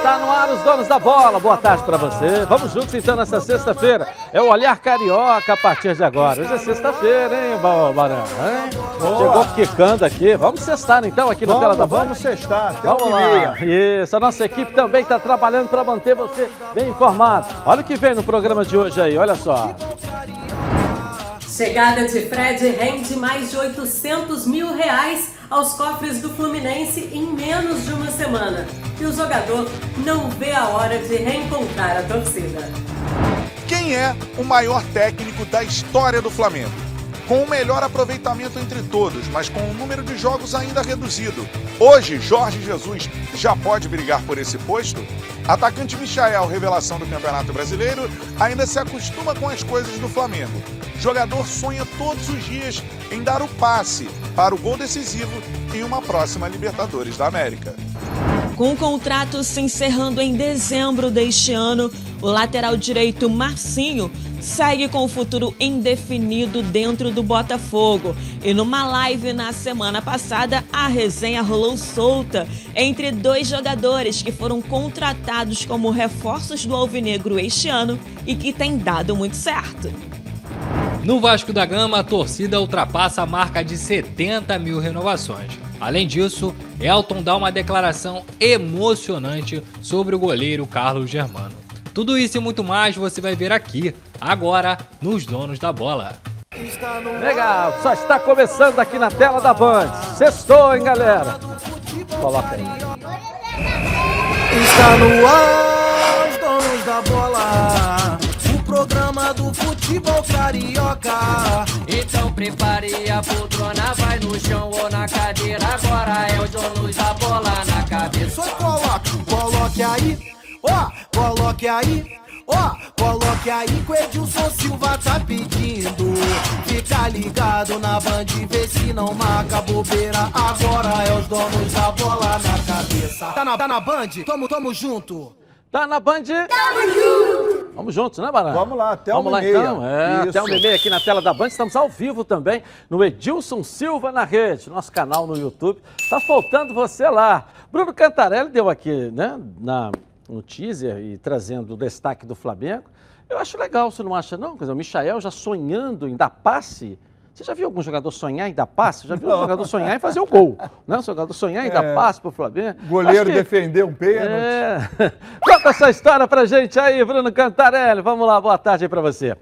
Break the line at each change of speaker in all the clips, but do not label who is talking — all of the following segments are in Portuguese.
Está no ar. Os donos da bola. Boa tarde para você. Vamos juntos então nessa sexta-feira. É o Olhar Carioca a partir de agora. Hoje é sexta-feira, hein, Barão? Chegou quicando aqui. Vamos sextar então aqui no
vamos,
Tela da Band.
Vamos sextar.
Vamos lá. Isso. A nossa equipe também está trabalhando para manter você bem informado. Olha o que vem no programa de hoje aí. Olha só.
Chegada de Fred rende mais de 800 mil reais aos cofres do Fluminense em menos de uma semana. E o jogador não vê a hora de reencontrar a torcida.
Quem é o maior técnico da história do Flamengo? Com o melhor aproveitamento entre todos, mas com o número de jogos ainda reduzido. Hoje, Jorge Jesus já pode brigar por esse posto? Atacante Michael, revelação do Campeonato Brasileiro, ainda se acostuma com as coisas do Flamengo. Jogador sonha todos os dias em dar o passe para o gol decisivo em uma próxima Libertadores da América.
Com o contrato se encerrando em dezembro deste ano, o lateral direito Marcinho segue com o futuro indefinido dentro do Botafogo. E numa live na semana passada, a resenha rolou solta entre dois jogadores que foram contratados como reforços do Alvinegro este ano e que tem dado muito certo.
No Vasco da Gama, a torcida ultrapassa a marca de 70 mil renovações. Além disso, Elton dá uma declaração emocionante sobre o goleiro Carlos Germano. Tudo isso e muito mais você vai ver aqui, agora, nos Donos da Bola.
Legal, só está começando aqui na tela da Band. Sextou, hein, galera? Coloca aí. Está no ar, os Donos da Bola. O programa do futebol carioca.
Então prepare a poltrona, vai no chão ou na cadeira. Agora é os Donos da Bola na cabeça.
Só coloque, coloque aí ó, coloque aí, ó, coloque aí que o Edilson Silva tá pedindo. Fica ligado na band, vê se não marca bobeira. Agora é os donos da bola na cabeça. Tá na, tá na band? Tamo, tamo junto. Tá na Band? Tamo junto! Vamos juntos, né, Barão?
Vamos lá, até
Vamos
lá
então. É, até o meia aqui na tela da Band. Estamos ao vivo também no Edilson Silva na rede, nosso canal no YouTube. Tá faltando você lá. Bruno Cantarelli deu aqui, né, na no teaser e trazendo o destaque do Flamengo. Eu acho legal, você não acha não? Quer dizer, o Michael já sonhando em dar passe. Você já viu algum jogador sonhar em dar passe? Já viu não. um jogador sonhar em fazer o gol? Né? Um jogador sonhar em é. dar passe para o Flamengo?
Goleiro que... defender um pênalti. É.
Conta essa história pra gente aí, Bruno Cantarelli. Vamos lá, boa tarde aí para você.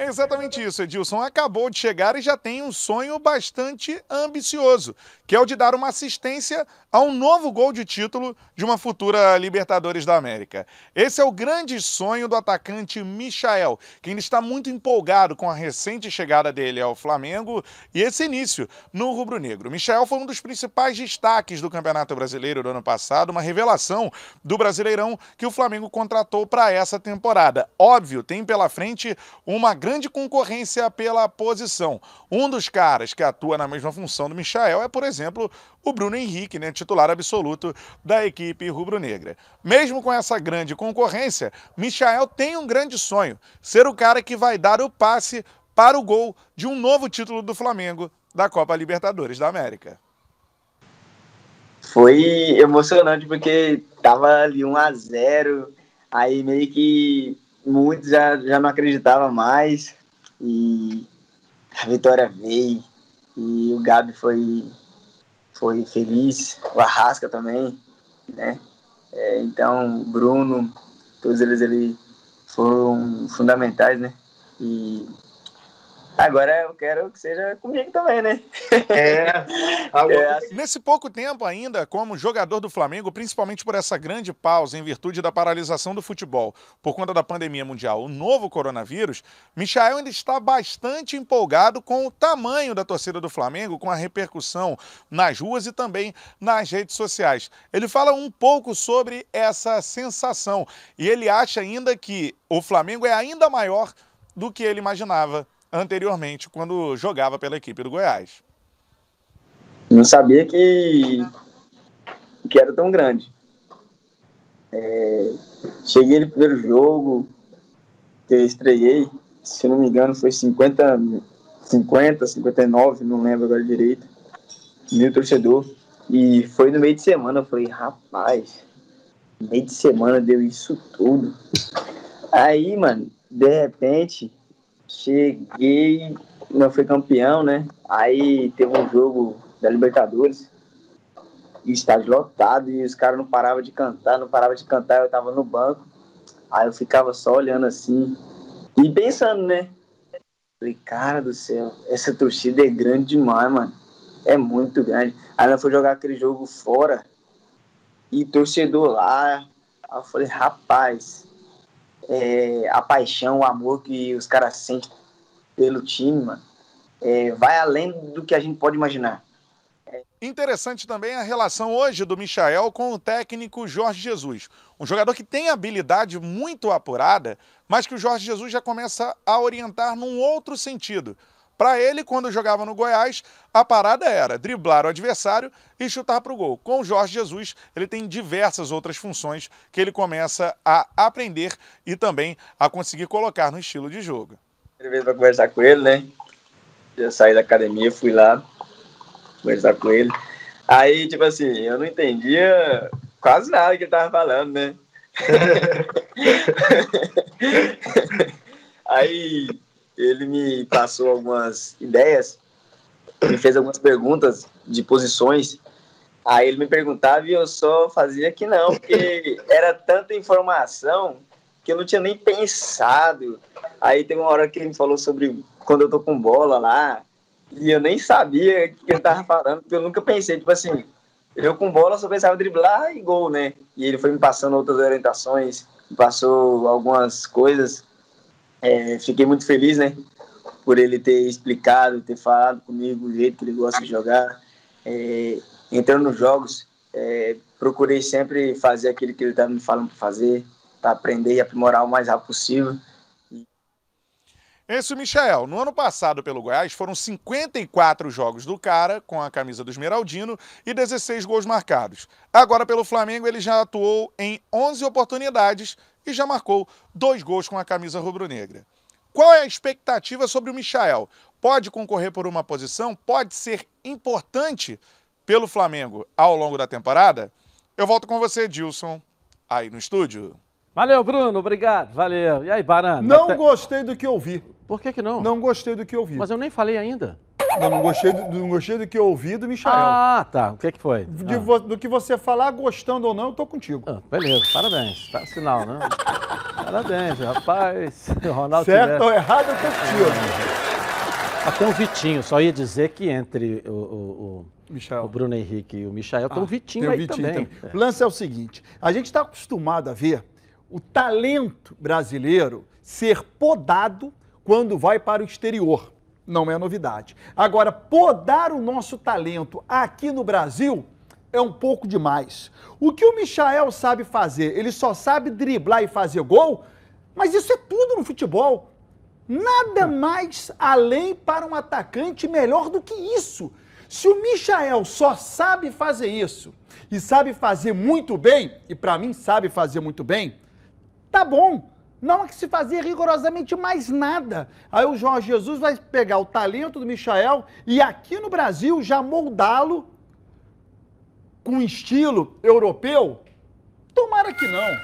É exatamente isso, Edilson. Acabou de chegar e já tem um sonho bastante ambicioso, que é o de dar uma assistência a um novo gol de título de uma futura Libertadores da América. Esse é o grande sonho do atacante Michael, que ainda está muito empolgado com a recente chegada dele ao Flamengo e esse início no rubro-negro. Michael foi um dos principais destaques do Campeonato Brasileiro do ano passado, uma revelação do Brasileirão que o Flamengo contratou para essa temporada. Óbvio, tem pela frente uma grande concorrência pela posição. Um dos caras que atua na mesma função do Michael é, por exemplo, o Bruno Henrique, né, titular absoluto da equipe rubro-negra. Mesmo com essa grande concorrência, Michael tem um grande sonho: ser o cara que vai dar o passe para o gol de um novo título do Flamengo da Copa Libertadores da América.
Foi emocionante porque tava ali 1 a 0, aí meio que muitos já, já não acreditavam mais e a vitória veio e o Gabi foi foi feliz, o Arrasca também, né? É, então, Bruno, todos eles ali foram fundamentais, né? E Agora eu quero que seja comigo também, né?
É. é. Nesse pouco tempo ainda, como jogador do Flamengo, principalmente por essa grande pausa em virtude da paralisação do futebol por conta da pandemia mundial, o novo coronavírus, Michael ainda está bastante empolgado com o tamanho da torcida do Flamengo, com a repercussão nas ruas e também nas redes sociais. Ele fala um pouco sobre essa sensação e ele acha ainda que o Flamengo é ainda maior do que ele imaginava anteriormente, quando jogava pela equipe do Goiás.
Não sabia que, que era tão grande. É, cheguei no primeiro jogo, que eu estreiei, se não me engano, foi 50, 50, 59, não lembro agora direito. Mil torcedor. E foi no meio de semana, eu falei, rapaz, meio de semana deu isso tudo. Aí, mano, de repente, cheguei, não fui campeão, né? Aí teve um jogo da Libertadores, e estádio lotado, e os caras não paravam de cantar, não paravam de cantar, eu tava no banco. Aí eu ficava só olhando assim, e pensando, né? Falei, cara do céu, essa torcida é grande demais, mano. É muito grande. Aí nós foi jogar aquele jogo fora e torcedor lá. Aí eu falei, rapaz, é, a paixão, o amor que os caras sentem pelo time, mano, é, vai além do que a gente pode imaginar.
Interessante também a relação hoje do Michael com o técnico Jorge Jesus. Um jogador que tem habilidade muito apurada, mas que o Jorge Jesus já começa a orientar num outro sentido. Para ele, quando jogava no Goiás, a parada era driblar o adversário e chutar para o gol. Com o Jorge Jesus, ele tem diversas outras funções que ele começa a aprender e também a conseguir colocar no estilo de jogo.
Primeira vez para conversar com ele, né? Eu saí da academia, fui lá, conversar com ele. Aí, tipo assim, eu não entendia quase nada que ele tava falando, né? Aí ele me passou algumas ideias, me fez algumas perguntas de posições. Aí ele me perguntava e eu só fazia que não, porque era tanta informação que eu não tinha nem pensado. Aí tem uma hora que ele me falou sobre quando eu tô com bola lá, e eu nem sabia o que ele tava falando, porque eu nunca pensei, tipo assim, eu com bola só pensava driblar e gol, né? E ele foi me passando outras orientações, me passou algumas coisas. É, fiquei muito feliz, né? Por ele ter explicado, ter falado comigo o jeito que ele gosta de jogar. É, entrando nos jogos, é, procurei sempre fazer aquilo que ele estava me falando para fazer, para aprender e aprimorar o mais rápido possível.
Esse Michel, no ano passado pelo Goiás, foram 54 jogos do cara com a camisa do Esmeraldino e 16 gols marcados. Agora pelo Flamengo ele já atuou em 11 oportunidades e já marcou dois gols com a camisa rubro-negra. Qual é a expectativa sobre o Michael? Pode concorrer por uma posição? Pode ser importante pelo Flamengo ao longo da temporada? Eu volto com você, Dilson, aí no estúdio.
Valeu, Bruno, obrigado, valeu. E aí, Barana?
Não até... gostei do que ouvi.
Por que que não?
Não gostei do que ouvi.
Mas eu nem falei ainda.
Não, não gostei, do, não gostei do que eu ouvi do Michael.
Ah, tá. O que que foi?
De,
ah.
Do que você falar, gostando ou não, eu tô contigo.
Ah, beleza, parabéns. Tá sinal, né? parabéns, rapaz. Ronaldo
certo tivesse... ou errado, eu tô contigo.
Até o Vitinho, só ia dizer que entre o, o, o, o Bruno Henrique e o Michael ah, tem o Vitinho tem aí Vitinho também. também.
É. O lance é o seguinte, a gente está acostumado a ver o talento brasileiro ser podado quando vai para o exterior. Não é novidade. Agora, podar o nosso talento aqui no Brasil é um pouco demais. O que o Michael sabe fazer? Ele só sabe driblar e fazer gol, mas isso é tudo no futebol. Nada mais além para um atacante melhor do que isso. Se o Michael só sabe fazer isso e sabe fazer muito bem, e para mim sabe fazer muito bem, tá bom. Não é que se fazia rigorosamente mais nada. Aí o Jorge Jesus vai pegar o talento do Michael e aqui no Brasil já moldá-lo com estilo europeu? Tomara que não.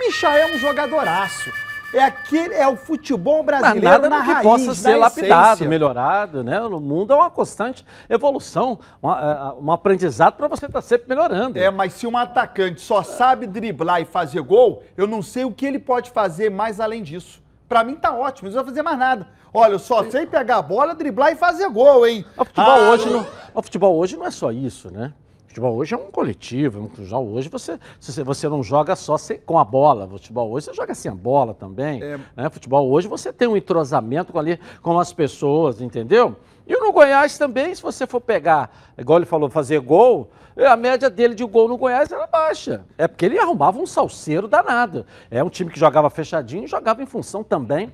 Michael é um jogadoraço. É aquele, é o futebol brasileiro Mas nada na que raiz,
possa ser lapidado, essência. melhorado, né? O mundo é uma constante evolução, uma, é, um aprendizado para você estar tá sempre melhorando.
É, mas se um atacante só sabe driblar e fazer gol, eu não sei o que ele pode fazer mais além disso. Para mim tá ótimo, não precisa fazer mais nada. Olha, eu só sei pegar a bola, driblar e fazer gol, hein?
O futebol, ah, hoje, não, o futebol hoje não é só isso, né? Futebol hoje é um coletivo, futebol hoje você, você não joga só com a bola, futebol hoje você joga sem a bola também. É... Né? Futebol hoje você tem um entrosamento com, ali, com as pessoas, entendeu? E no Goiás também, se você for pegar, igual ele falou, fazer gol, a média dele de gol no Goiás era baixa. É porque ele arrumava um salseiro danado. É um time que jogava fechadinho e jogava em função também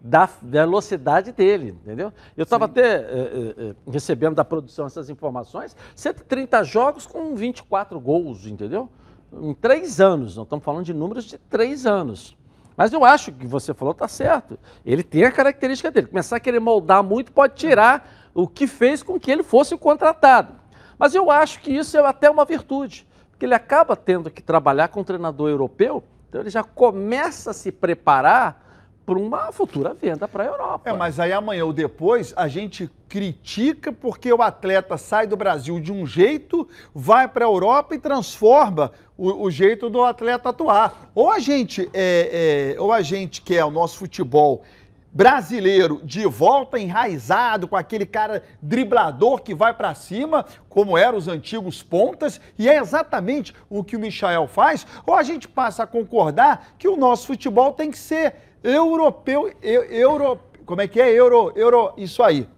da velocidade dele, entendeu? Eu estava até é, é, recebendo da produção essas informações, 130 jogos com 24 gols, entendeu? Em três anos, não estamos falando de números de três anos. Mas eu acho que você falou está certo. Ele tem a característica dele. Começar a querer moldar muito pode tirar o que fez com que ele fosse contratado. Mas eu acho que isso é até uma virtude, porque ele acaba tendo que trabalhar com um treinador europeu, então ele já começa a se preparar para uma futura venda para a Europa.
É, mas aí amanhã ou depois a gente critica porque o atleta sai do Brasil de um jeito, vai para a Europa e transforma o, o, jeito do atleta atuar. Ou a gente é, é, ou a gente quer o nosso futebol brasileiro de volta enraizado com aquele cara driblador que vai para cima, como eram os antigos pontas, e é exatamente o que o Michael faz, ou a gente passa a concordar que o nosso futebol tem que ser europeu, euro, como é que é? Euro, euro, isso aí.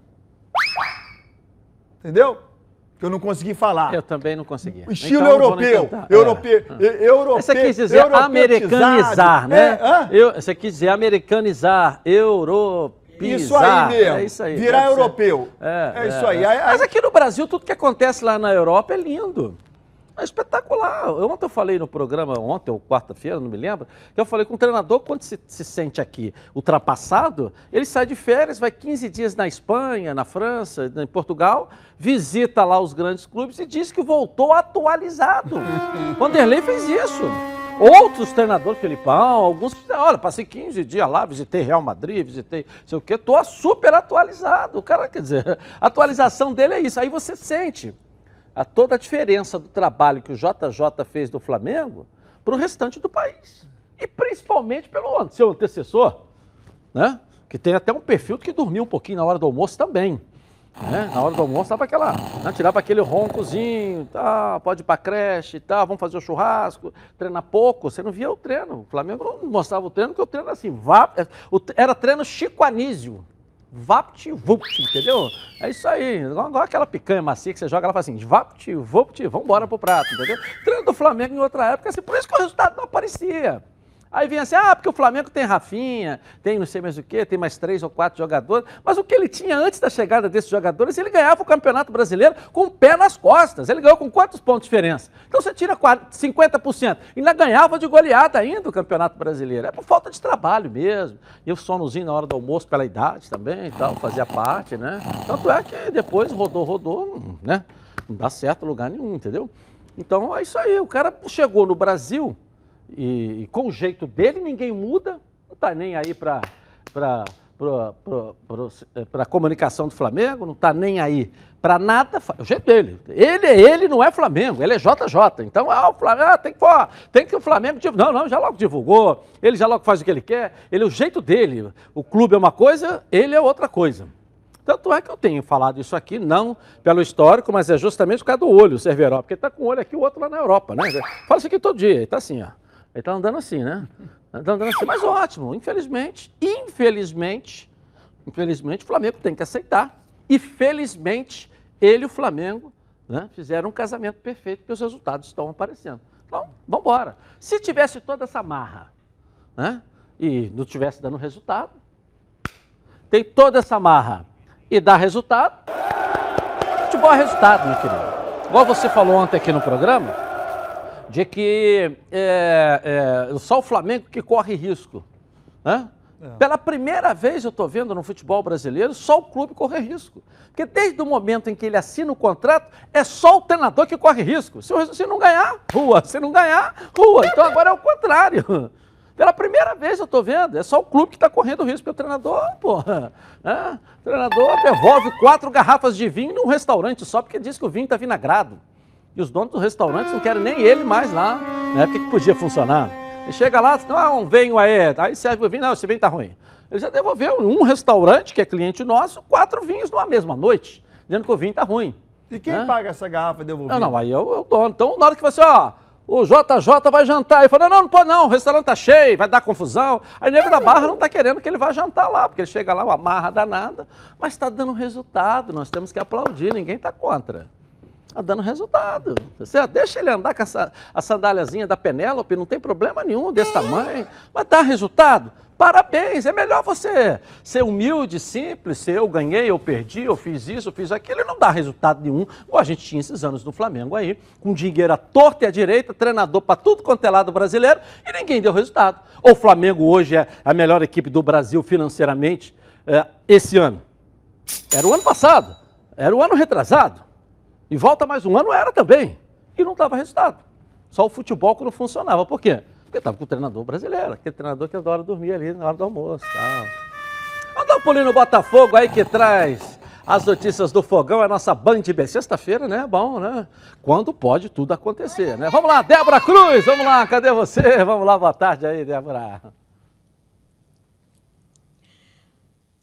Entendeu? Que eu não consegui falar.
Eu também não consegui.
Estilo então, europeu, europeu, é. europeu.
Você quis dizer americanizar, né? É, eu, você quis dizer americanizar, europeizar.
Isso aí mesmo. É isso aí. Virar europeu.
É, é isso aí. Mas aqui no Brasil, tudo que acontece lá na Europa é lindo. É espetacular. Ontem eu falei no programa, ontem ou quarta-feira, não me lembro, que eu falei com o treinador, quando se, se sente aqui ultrapassado, ele sai de férias, vai 15 dias na Espanha, na França, em Portugal, visita lá os grandes clubes e diz que voltou atualizado. Vanderlei fez isso. Outros treinadores, Felipão, alguns, olha, passei 15 dias lá, visitei Real Madrid, visitei sei o quê, estou super atualizado. O cara, quer dizer, a atualização dele é isso. Aí você sente a toda a diferença do trabalho que o JJ fez do Flamengo para o restante do país. E principalmente pelo seu antecessor, né? que tem até um perfil que dormiu um pouquinho na hora do almoço também. Né? Na hora do almoço tava aquela, né? tirava aquele roncozinho, tá, pode ir para creche tal, vamos fazer o churrasco, treinar pouco. Você não via o treino. O Flamengo não mostrava o treino, porque o treino era assim, vá, era treino Chico Anísio. Vapt-vupt, entendeu? É isso aí. Igual aquela picanha macia que você joga, ela fala assim, vapt-vupt, vamos embora pro prato, entendeu? Treino do Flamengo em outra época, assim, por isso que o resultado não aparecia. Aí vem assim, ah, porque o Flamengo tem Rafinha, tem não sei mais o quê, tem mais três ou quatro jogadores. Mas o que ele tinha antes da chegada desses jogadores, ele ganhava o Campeonato Brasileiro com o pé nas costas. Ele ganhou com quantos pontos de diferença? Então você tira 50%. Ainda ganhava de goleada ainda o Campeonato Brasileiro. É por falta de trabalho mesmo. E o sonozinho na hora do almoço pela idade também e tal, fazia parte, né? Tanto é que depois rodou, rodou, né? Não dá certo lugar nenhum, entendeu? Então é isso aí. O cara chegou no Brasil e, e, com o jeito dele ninguém muda, não está nem aí para a comunicação do Flamengo, não está nem aí para nada, o jeito dele. Ele, ele não é Flamengo, ele é JJ. Então, ah, o Flamengo, ah, tem, que, tem que o Flamengo. Não, não, já logo divulgou, ele já logo faz o que ele quer, ele é o jeito dele. O clube é uma coisa, ele é outra coisa. Tanto é que eu tenho falado isso aqui, não pelo histórico, mas é justamente por causa do olho, o Cerveró, porque está com um olho aqui, o outro lá na Europa, né? Fala isso aqui todo dia, ele está assim, ó. Ele está andando assim, né? Está andando assim, mas ótimo. Infelizmente, infelizmente, infelizmente, o Flamengo tem que aceitar. E felizmente, ele e o Flamengo né, fizeram um casamento perfeito, porque os resultados estão aparecendo. Então, vamos embora. Se tivesse toda essa marra né, e não tivesse dando resultado, tem toda essa marra e dá resultado, futebol é resultado, meu querido. Igual você falou ontem aqui no programa, de que é, é, só o Flamengo que corre risco. Né? É. Pela primeira vez eu estou vendo no futebol brasileiro só o clube correr risco. Porque desde o momento em que ele assina o contrato, é só o treinador que corre risco. Se, se não ganhar, rua. Se não ganhar, rua. Então agora é o contrário. Pela primeira vez eu estou vendo, é só o clube que está correndo risco, porque o treinador, porra, né? o treinador devolve quatro garrafas de vinho num restaurante só porque diz que o vinho está vinagrado. E os donos dos restaurantes não querem nem ele mais lá, né? Porque que podia funcionar. Ele chega lá, não, ah, um vinho aí, aí serve o vinho, não, esse vinho está ruim. Ele já devolveu um restaurante, que é cliente nosso, quatro vinhos numa mesma noite, dizendo que o vinho está ruim.
E quem né? paga essa garrafa devolvida?
Não, não, aí é o, é dono. Então, na hora que você, ó, o JJ vai jantar. Ele falou, não, não pode não, o restaurante está cheio, vai dar confusão. Aí o nego da Barra não está querendo que ele vá jantar lá, porque ele chega lá, uma marra danada, mas está dando resultado, nós temos que aplaudir, ninguém está contra. Está dando resultado. Você deixa ele andar com essa, a sandáliazinha da Penélope, não tem problema nenhum desse tamanho. Mas dá resultado? Parabéns, é melhor você ser humilde, simples, ser eu ganhei, eu perdi, eu fiz isso, eu fiz aquilo, e não dá resultado nenhum, igual a gente tinha esses anos no Flamengo aí, com dinheiro à torta e à direita, treinador para tudo quanto é lado brasileiro, e ninguém deu resultado. Ou o Flamengo hoje é a melhor equipe do Brasil financeiramente é, esse ano? Era o ano passado, era o ano retrasado. E volta mais um ano era também. E não dava resultado. Só o futebol que não funcionava. Por quê? Porque estava com o treinador brasileiro, aquele treinador que adora dormir ali na hora do almoço. Tal. Vamos dar um pulinho no Botafogo aí que traz as notícias do Fogão, é a nossa Band B. Sexta-feira, né? Bom, né? Quando pode tudo acontecer, né? Vamos lá, Débora Cruz, vamos lá, cadê você? Vamos lá, boa tarde aí, Débora.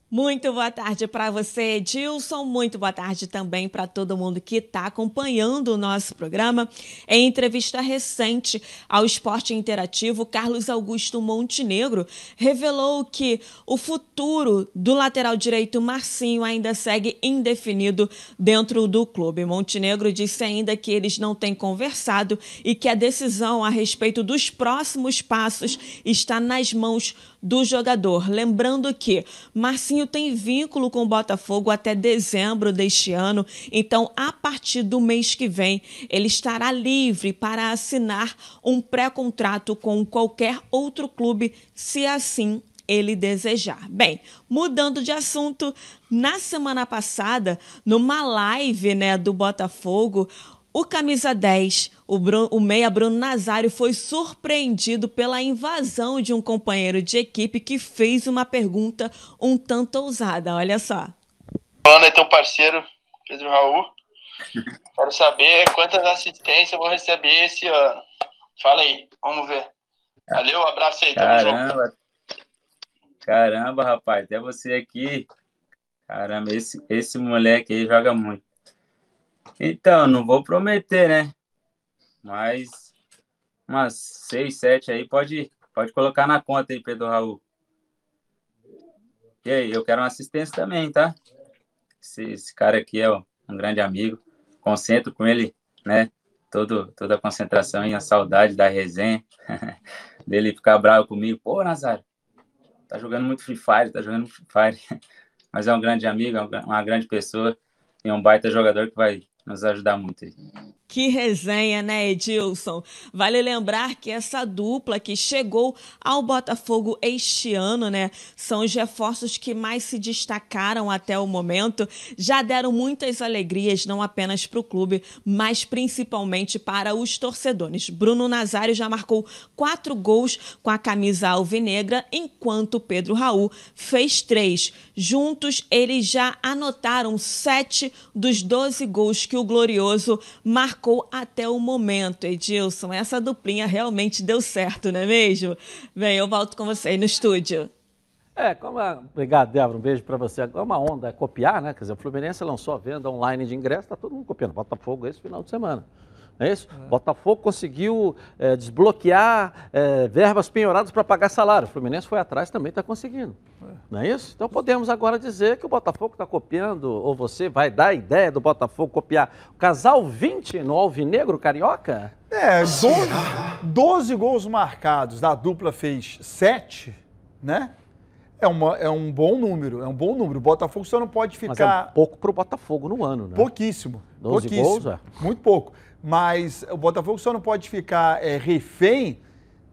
Muito boa tarde para você, Edilson. Muito boa tarde também para todo mundo que está acompanhando o nosso programa. Em entrevista recente ao Esporte Interativo, Carlos Augusto Montenegro revelou que o futuro do lateral direito Marcinho ainda segue indefinido dentro do clube. Montenegro disse ainda que eles não têm conversado e que a decisão a respeito dos próximos passos está nas mãos do jogador. Lembrando que Marcinho tem vínculo com o Botafogo até dezembro deste ano, então a partir do mês que vem ele estará livre para assinar um pré-contrato com qualquer outro clube, se assim ele desejar. Bem, mudando de assunto, na semana passada, numa live né, do Botafogo, o camisa 10, o, Bruno, o meia Bruno Nazário, foi surpreendido pela invasão de um companheiro de equipe que fez uma pergunta um tanto ousada. Olha só.
Falando aí teu parceiro, Pedro Raul. Quero saber quantas assistências eu vou receber esse ano. Fala aí, vamos ver. Valeu, um abraço aí, tamo
Caramba,
junto.
caramba, rapaz, até você aqui. Caramba, esse, esse moleque aí joga muito. Então, não vou prometer, né? Mas umas seis, sete aí pode, pode colocar na conta aí, Pedro Raul. E aí, eu quero uma assistência também, tá? Esse, esse cara aqui é um grande amigo. Concentro com ele, né? Todo, toda a concentração e a saudade da resenha. Dele ficar bravo comigo. Pô, Nazário, tá jogando muito Free Fire, tá jogando Free Fire. Mas é um grande amigo, é uma grande pessoa e um baita jogador que vai nos ajudar muito aí.
Que resenha, né, Edilson? Vale lembrar que essa dupla que chegou ao Botafogo este ano, né, são os reforços que mais se destacaram até o momento. Já deram muitas alegrias, não apenas para o clube, mas principalmente para os torcedores. Bruno Nazário já marcou quatro gols com a camisa alvinegra, enquanto Pedro Raul fez três. Juntos, eles já anotaram sete dos 12 gols que o Glorioso marcou até o momento, Edilson. Essa duplinha realmente deu certo, não é mesmo? Bem, eu volto com você aí no estúdio.
É, como a... Obrigado, Débora, um beijo para você. Agora uma onda é copiar, né? Quer dizer, o Fluminense lançou a venda online de ingresso, está todo mundo copiando. Botafogo esse final de semana. Não é isso? É. Botafogo conseguiu é, desbloquear é, verbas penhoradas para pagar salário. O Fluminense foi atrás também está conseguindo. É. Não é isso? Então podemos agora dizer que o Botafogo está copiando, ou você vai dar a ideia do Botafogo copiar o casal 20 no Alvinegro Carioca?
É, 12, 12 gols marcados, da dupla fez 7, né? É, uma, é um bom número, é um bom número. O Botafogo só não pode ficar.
Mas é pouco para o Botafogo no ano, né?
Pouquíssimo.
12
pouquíssimo,
gols, é.
Muito pouco mas o Botafogo só não pode ficar é, refém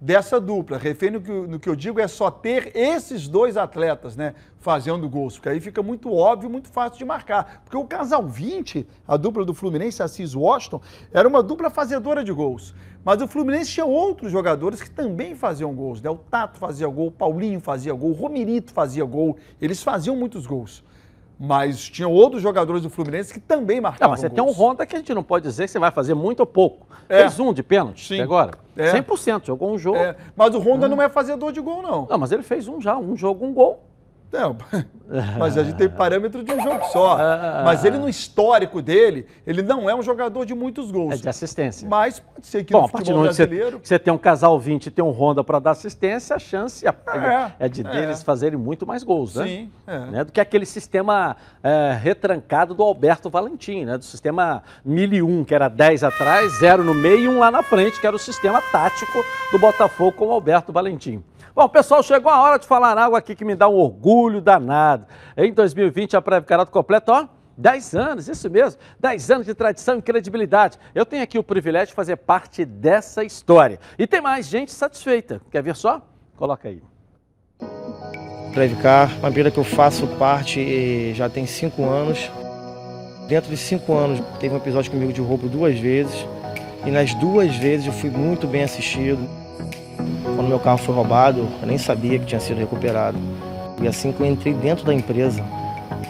dessa dupla. Refém no que, no que eu digo é só ter esses dois atletas, né, fazendo gols, porque aí fica muito óbvio, muito fácil de marcar. Porque o casal 20, a dupla do Fluminense, Assis Washington, era uma dupla fazedora de gols. Mas o Fluminense tinha outros jogadores que também faziam gols, né? O Tato fazia gol, o Paulinho fazia gol, o Romerito fazia gol, eles faziam muitos gols. Mas tinha outros jogadores do Fluminense que também marcavam.
Não, mas você
gols.
tem um Honda que a gente não pode dizer que você vai fazer muito ou pouco. É. Fez um de pênalti
Sim.
agora.
É.
100%, jogou um jogo.
É. Mas o Honda hum. não é fazedor de gol, não.
Não, mas ele fez um já, um jogo, um gol.
Não, mas a gente tem parâmetro de um jogo só. Mas ele, no histórico dele, ele não é um jogador de muitos gols.
É de assistência.
Mas pode ser que
Bom,
no futebol brasileiro...
Você, você tem um casal 20 e tem um Honda para dar assistência, a chance é, é de deles é. fazerem muito mais gols, né?
Sim. É.
Né? Do que aquele sistema é, retrancado do Alberto Valentim, né? Do sistema 1001, que era 10 atrás, 0 no meio e um lá na frente, que era o sistema tático do Botafogo com o Alberto Valentim. Bom, pessoal, chegou a hora de falar algo aqui que me dá um orgulho danado. Em 2020, a Prévio Carato completa, ó, 10 anos, isso mesmo, 10 anos de tradição e credibilidade. Eu tenho aqui o privilégio de fazer parte dessa história. E tem mais gente satisfeita. Quer ver só? Coloca aí.
Previcar, uma empresa que eu faço parte já tem 5 anos. Dentro de cinco anos, teve um episódio comigo de roubo duas vezes. E nas duas vezes eu fui muito bem assistido. Quando meu carro foi roubado, eu nem sabia que tinha sido recuperado. E assim que eu entrei dentro da empresa,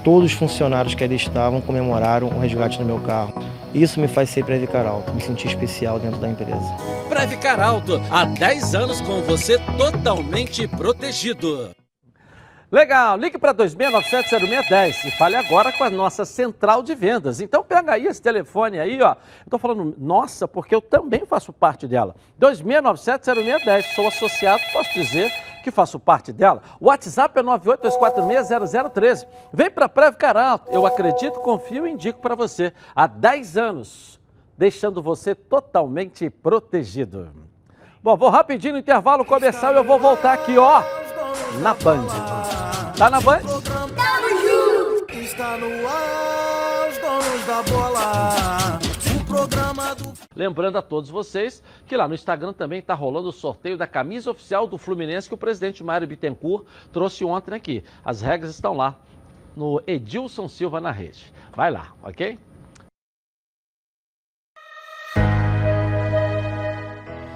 todos os funcionários que ali estavam comemoraram o resgate do meu carro. Isso me faz ser Previcar Alto, me sentir especial dentro da empresa.
Previcar Alto, há 10 anos com você totalmente protegido. Legal, ligue para 26970610 e fale agora com a nossa central de vendas. Então pega aí esse telefone aí, ó. Eu falando, nossa, porque eu também faço parte dela. 26970610, sou associado, posso dizer que faço parte dela. O WhatsApp é 982460013. Vem para Previcar Alto, eu acredito, confio e indico para você. Há 10 anos, deixando você totalmente protegido. Bom, vou rapidinho no intervalo comercial e eu vou voltar aqui, ó, na Band. Tá na Band?
Está no ar, os donos da bola. O programa do.
Lembrando a todos vocês que lá no Instagram também está rolando o sorteio da camisa oficial do Fluminense que o presidente Mário Bittencourt trouxe ontem aqui. As regras estão lá no Edilson Silva na rede. Vai lá, ok?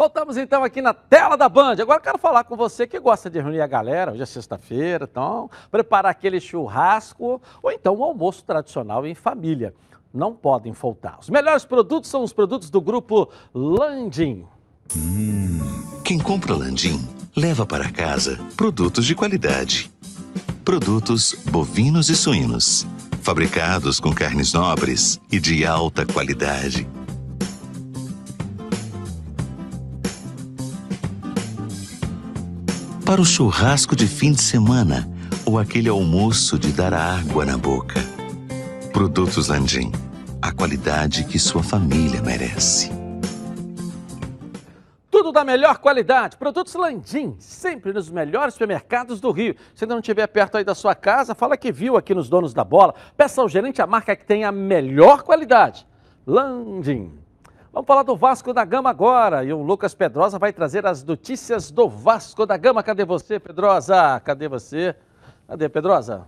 Voltamos então aqui na tela da Band. Agora quero falar com você que gosta de reunir a galera, hoje é sexta-feira, então preparar aquele churrasco ou então um almoço tradicional em família. Não podem faltar. Os melhores produtos são os produtos do grupo Landim.
Hum, quem compra Landim leva para casa produtos de qualidade. Produtos bovinos e suínos, fabricados com carnes nobres e de alta qualidade. Para o churrasco de fim de semana ou aquele almoço de dar água na boca. Produtos Landim, a qualidade que sua família merece.
Tudo da melhor qualidade. Produtos Landim, sempre nos melhores supermercados do Rio. Se ainda não estiver perto aí da sua casa, fala que viu aqui nos donos da bola. Peça ao gerente a marca que tem a melhor qualidade. Landim. Vamos falar do Vasco da Gama agora. E o Lucas Pedrosa vai trazer as notícias do Vasco da Gama. Cadê você, Pedrosa? Cadê você? Cadê, Pedrosa?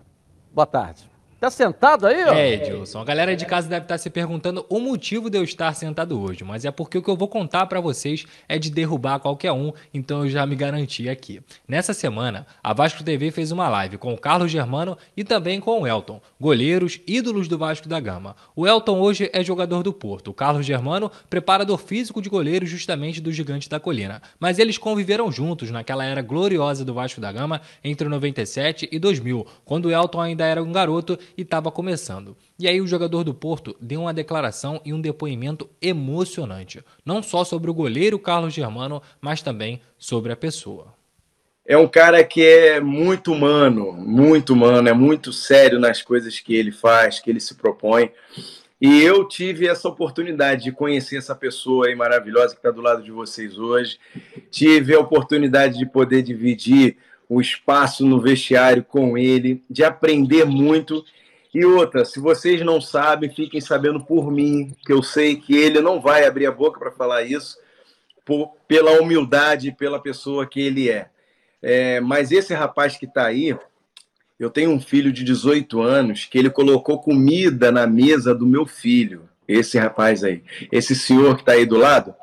Boa tarde. Tá sentado aí, ó?
É, Edilson. A galera de casa deve estar se perguntando o motivo de eu estar sentado hoje, mas é porque o que eu vou contar para vocês é de derrubar qualquer um, então eu já me garanti aqui. Nessa semana, a Vasco TV fez uma live com o Carlos Germano e também com o Elton, goleiros ídolos do Vasco da Gama. O Elton hoje é jogador do Porto, o Carlos Germano, preparador físico de goleiros justamente do Gigante da Colina. Mas eles conviveram juntos naquela era gloriosa do Vasco da Gama entre 97 e 2000, quando o Elton ainda era um garoto e estava começando. E aí o jogador do Porto deu uma declaração e um depoimento emocionante, não só sobre o goleiro Carlos Germano, mas também sobre a pessoa.
É um cara que é muito humano, muito humano, é muito sério nas coisas que ele faz, que ele se propõe. E eu tive essa oportunidade de conhecer essa pessoa aí maravilhosa que está do lado de vocês hoje. Tive a oportunidade de poder dividir o espaço no vestiário com ele, de aprender muito. E outra, se vocês não sabem, fiquem sabendo por mim, que eu sei que ele não vai abrir a boca para falar isso, por, pela humildade, pela pessoa que ele é. é mas esse rapaz que está aí, eu tenho um filho de 18 anos que ele colocou comida na mesa do meu filho. Esse rapaz aí, esse senhor que está aí do lado,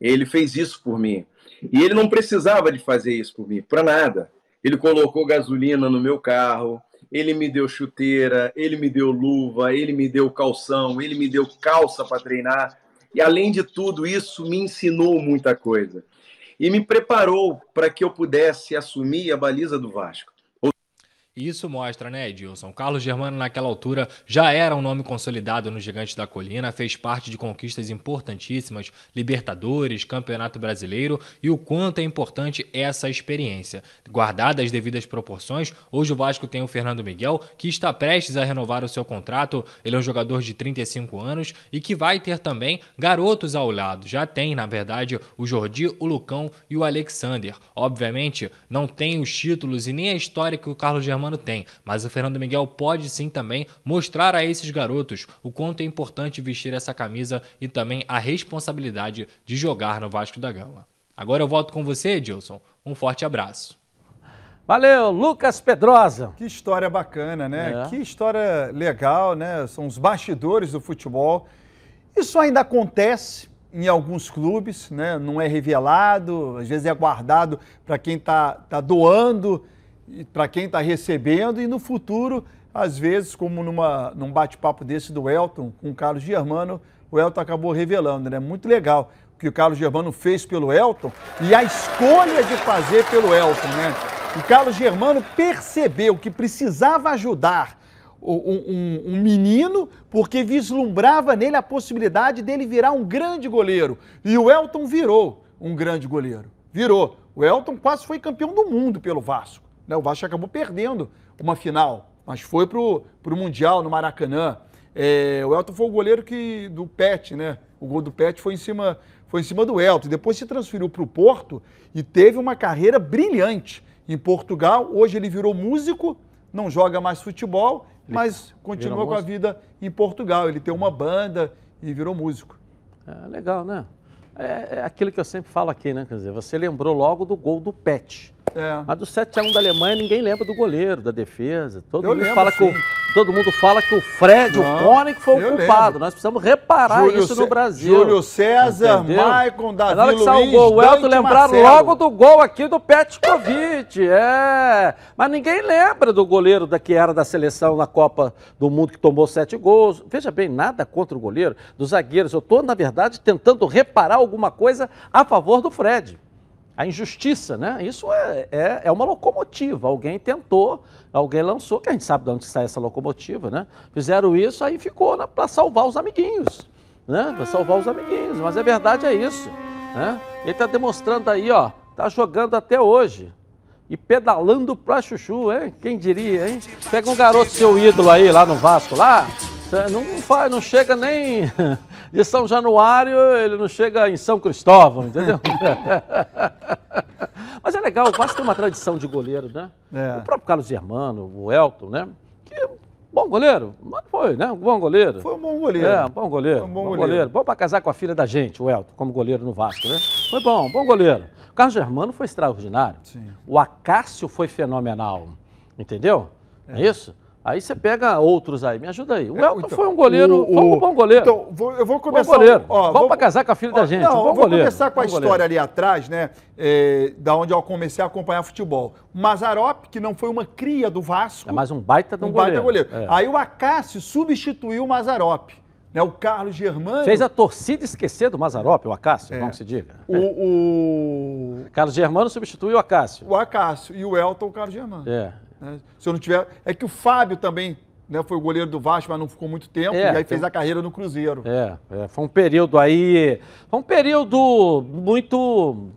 ele fez isso por mim. E ele não precisava de fazer isso por mim, para nada. Ele colocou gasolina no meu carro, ele me deu chuteira, ele me deu luva, ele me deu calção, ele me deu calça para treinar. E além de tudo isso, me ensinou muita coisa. E me preparou para que eu pudesse assumir a baliza do Vasco.
Isso mostra, né, Edilson? Carlos Germano, naquela altura, já era um nome consolidado no Gigante da Colina, fez parte de conquistas importantíssimas, Libertadores, Campeonato Brasileiro, e o quanto é importante essa experiência. Guardadas as devidas proporções, hoje o Vasco tem o Fernando Miguel, que está prestes a renovar o seu contrato. Ele é um jogador de 35 anos e que vai ter também garotos ao lado. Já tem, na verdade, o Jordi, o Lucão e o Alexander. Obviamente, não tem os títulos e nem a história que o Carlos Germano Germano tem, mas o Fernando Miguel pode sim também mostrar a esses garotos o quanto é importante vestir essa camisa e também a responsabilidade de jogar no Vasco da Gama. Agora eu volto com você, Edilson. Um forte abraço.
Valeu, Lucas Pedrosa.
Que história bacana, né? É. Que história legal, né? São os bastidores do futebol. Isso ainda acontece em alguns clubes, né? Não é revelado, às vezes é guardado para quem está tá doando para quem está recebendo e no futuro, às vezes, como numa, num bate-papo desse do Elton com o Carlos Germano, o Elton acabou revelando, né? Muito legal o que o Carlos Germano fez pelo Elton e a escolha de fazer pelo Elton, né? O Carlos Germano percebeu que precisava ajudar um, um, um, menino porque vislumbrava nele a possibilidade dele virar um grande goleiro. E o Elton virou um grande goleiro. Virou. O Elton quase foi campeão do mundo pelo Vasco. Né? O Vasco acabou perdendo uma final, mas foi para o Mundial no Maracanã. É, o Elton foi o goleiro que, do Pet, né? O gol do Pet foi em cima, foi em cima do Elton. Depois se transferiu para o Porto e teve uma carreira brilhante em Portugal. Hoje ele virou músico, não joga mais futebol, mas continua com a vida em Portugal. Ele tem uma banda e virou músico.
É, legal, né? É, é aquilo que eu sempre falo aqui, né? Quer dizer, você lembrou logo do gol do Pet. É. Mas do 7x1 da Alemanha ninguém lembra do goleiro, da defesa. Todo, mundo lembro, fala, que o, todo mundo fala que o Fred, Não, o Koenig foi o culpado. Lembro. Nós precisamos reparar
Júlio
isso no Brasil.
Júlio César, Maicon, Davi
Na hora que saiu o gol, o Elton lembraram logo do gol aqui do Petkovic. É. Mas ninguém lembra do goleiro da que era da seleção na Copa do Mundo que tomou sete gols. Veja bem, nada contra o goleiro, dos zagueiros. Eu estou, na verdade, tentando reparar alguma coisa a favor do Fred a injustiça, né? Isso é, é, é, uma locomotiva. Alguém tentou, alguém lançou, que a gente sabe de onde sai essa locomotiva, né? Fizeram isso, aí ficou né, para salvar os amiguinhos, né? Para salvar os amiguinhos. Mas a verdade é isso, né? Ele está demonstrando aí, ó, tá jogando até hoje. E pedalando para chuchu, hein? Quem diria, hein? Pega um garoto seu ídolo aí, lá no Vasco, lá, não, faz, não chega nem de São Januário, ele não chega em São Cristóvão, entendeu? Mas é legal, o Vasco tem uma tradição de goleiro, né? É. O próprio Carlos Germano, o Elton, né? Que bom goleiro, mas foi, né? Um bom goleiro.
Foi um bom goleiro.
É, um bom goleiro. Um bom, bom goleiro. goleiro. Bom para casar com a filha da gente, o Elton, como goleiro no Vasco, né? Foi bom, bom goleiro. O Carlos Germano foi extraordinário. Sim. O Acácio foi fenomenal, entendeu? É, é isso? Aí você pega outros aí, me ajuda aí. O é, Elton então, foi um goleiro, o, foi um bom goleiro. Então,
vou, eu vou começar.
Bom goleiro. Ó, Vamos vou, para casar com a filha ó, da gente. Não, um
vou
goleiro,
começar com a história goleiro. ali atrás, né? É, da onde eu comecei a acompanhar futebol. O Mazarop, que não foi uma cria do Vasco.
É mais um baita de um, um goleiro.
Baita goleiro. É. Aí o Acácio substituiu o Mazarop. Né, o Carlos Germano.
Fez a torcida esquecer do Mazarop, o Acácio, é. se diga.
O, o...
Carlos Germano substituiu o Acácio.
O Acácio. E o Elton, o Carlos Germano. É. Né? Se eu não tiver. É que o Fábio também né, foi o goleiro do Vasco, mas não ficou muito tempo, é, e aí fez a carreira no Cruzeiro.
É, é, foi um período aí. Foi um período muito.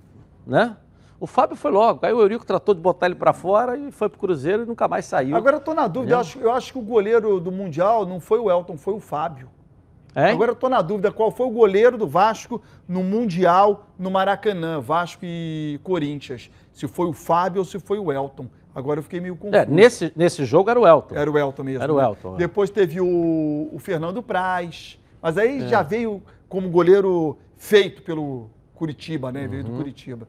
né? O Fábio foi logo, aí o Eurico tratou de botar ele para fora e foi pro Cruzeiro e nunca mais saiu.
Agora eu tô na dúvida, eu acho, eu acho, que o goleiro do Mundial não foi o Elton, foi o Fábio. Agora eu tô na dúvida qual foi o goleiro do Vasco no Mundial no Maracanã, Vasco e Corinthians. Se foi o Fábio ou se foi o Elton. Agora eu fiquei meio confuso.
É, nesse, nesse jogo era o Elton.
Era o Elton mesmo.
Era o
né?
Elton. é.
Depois teve o, o Fernando Praz. Mas aí
É.
já veio como goleiro feito pelo Curitiba, né? Veio do
Uhum.
Curitiba.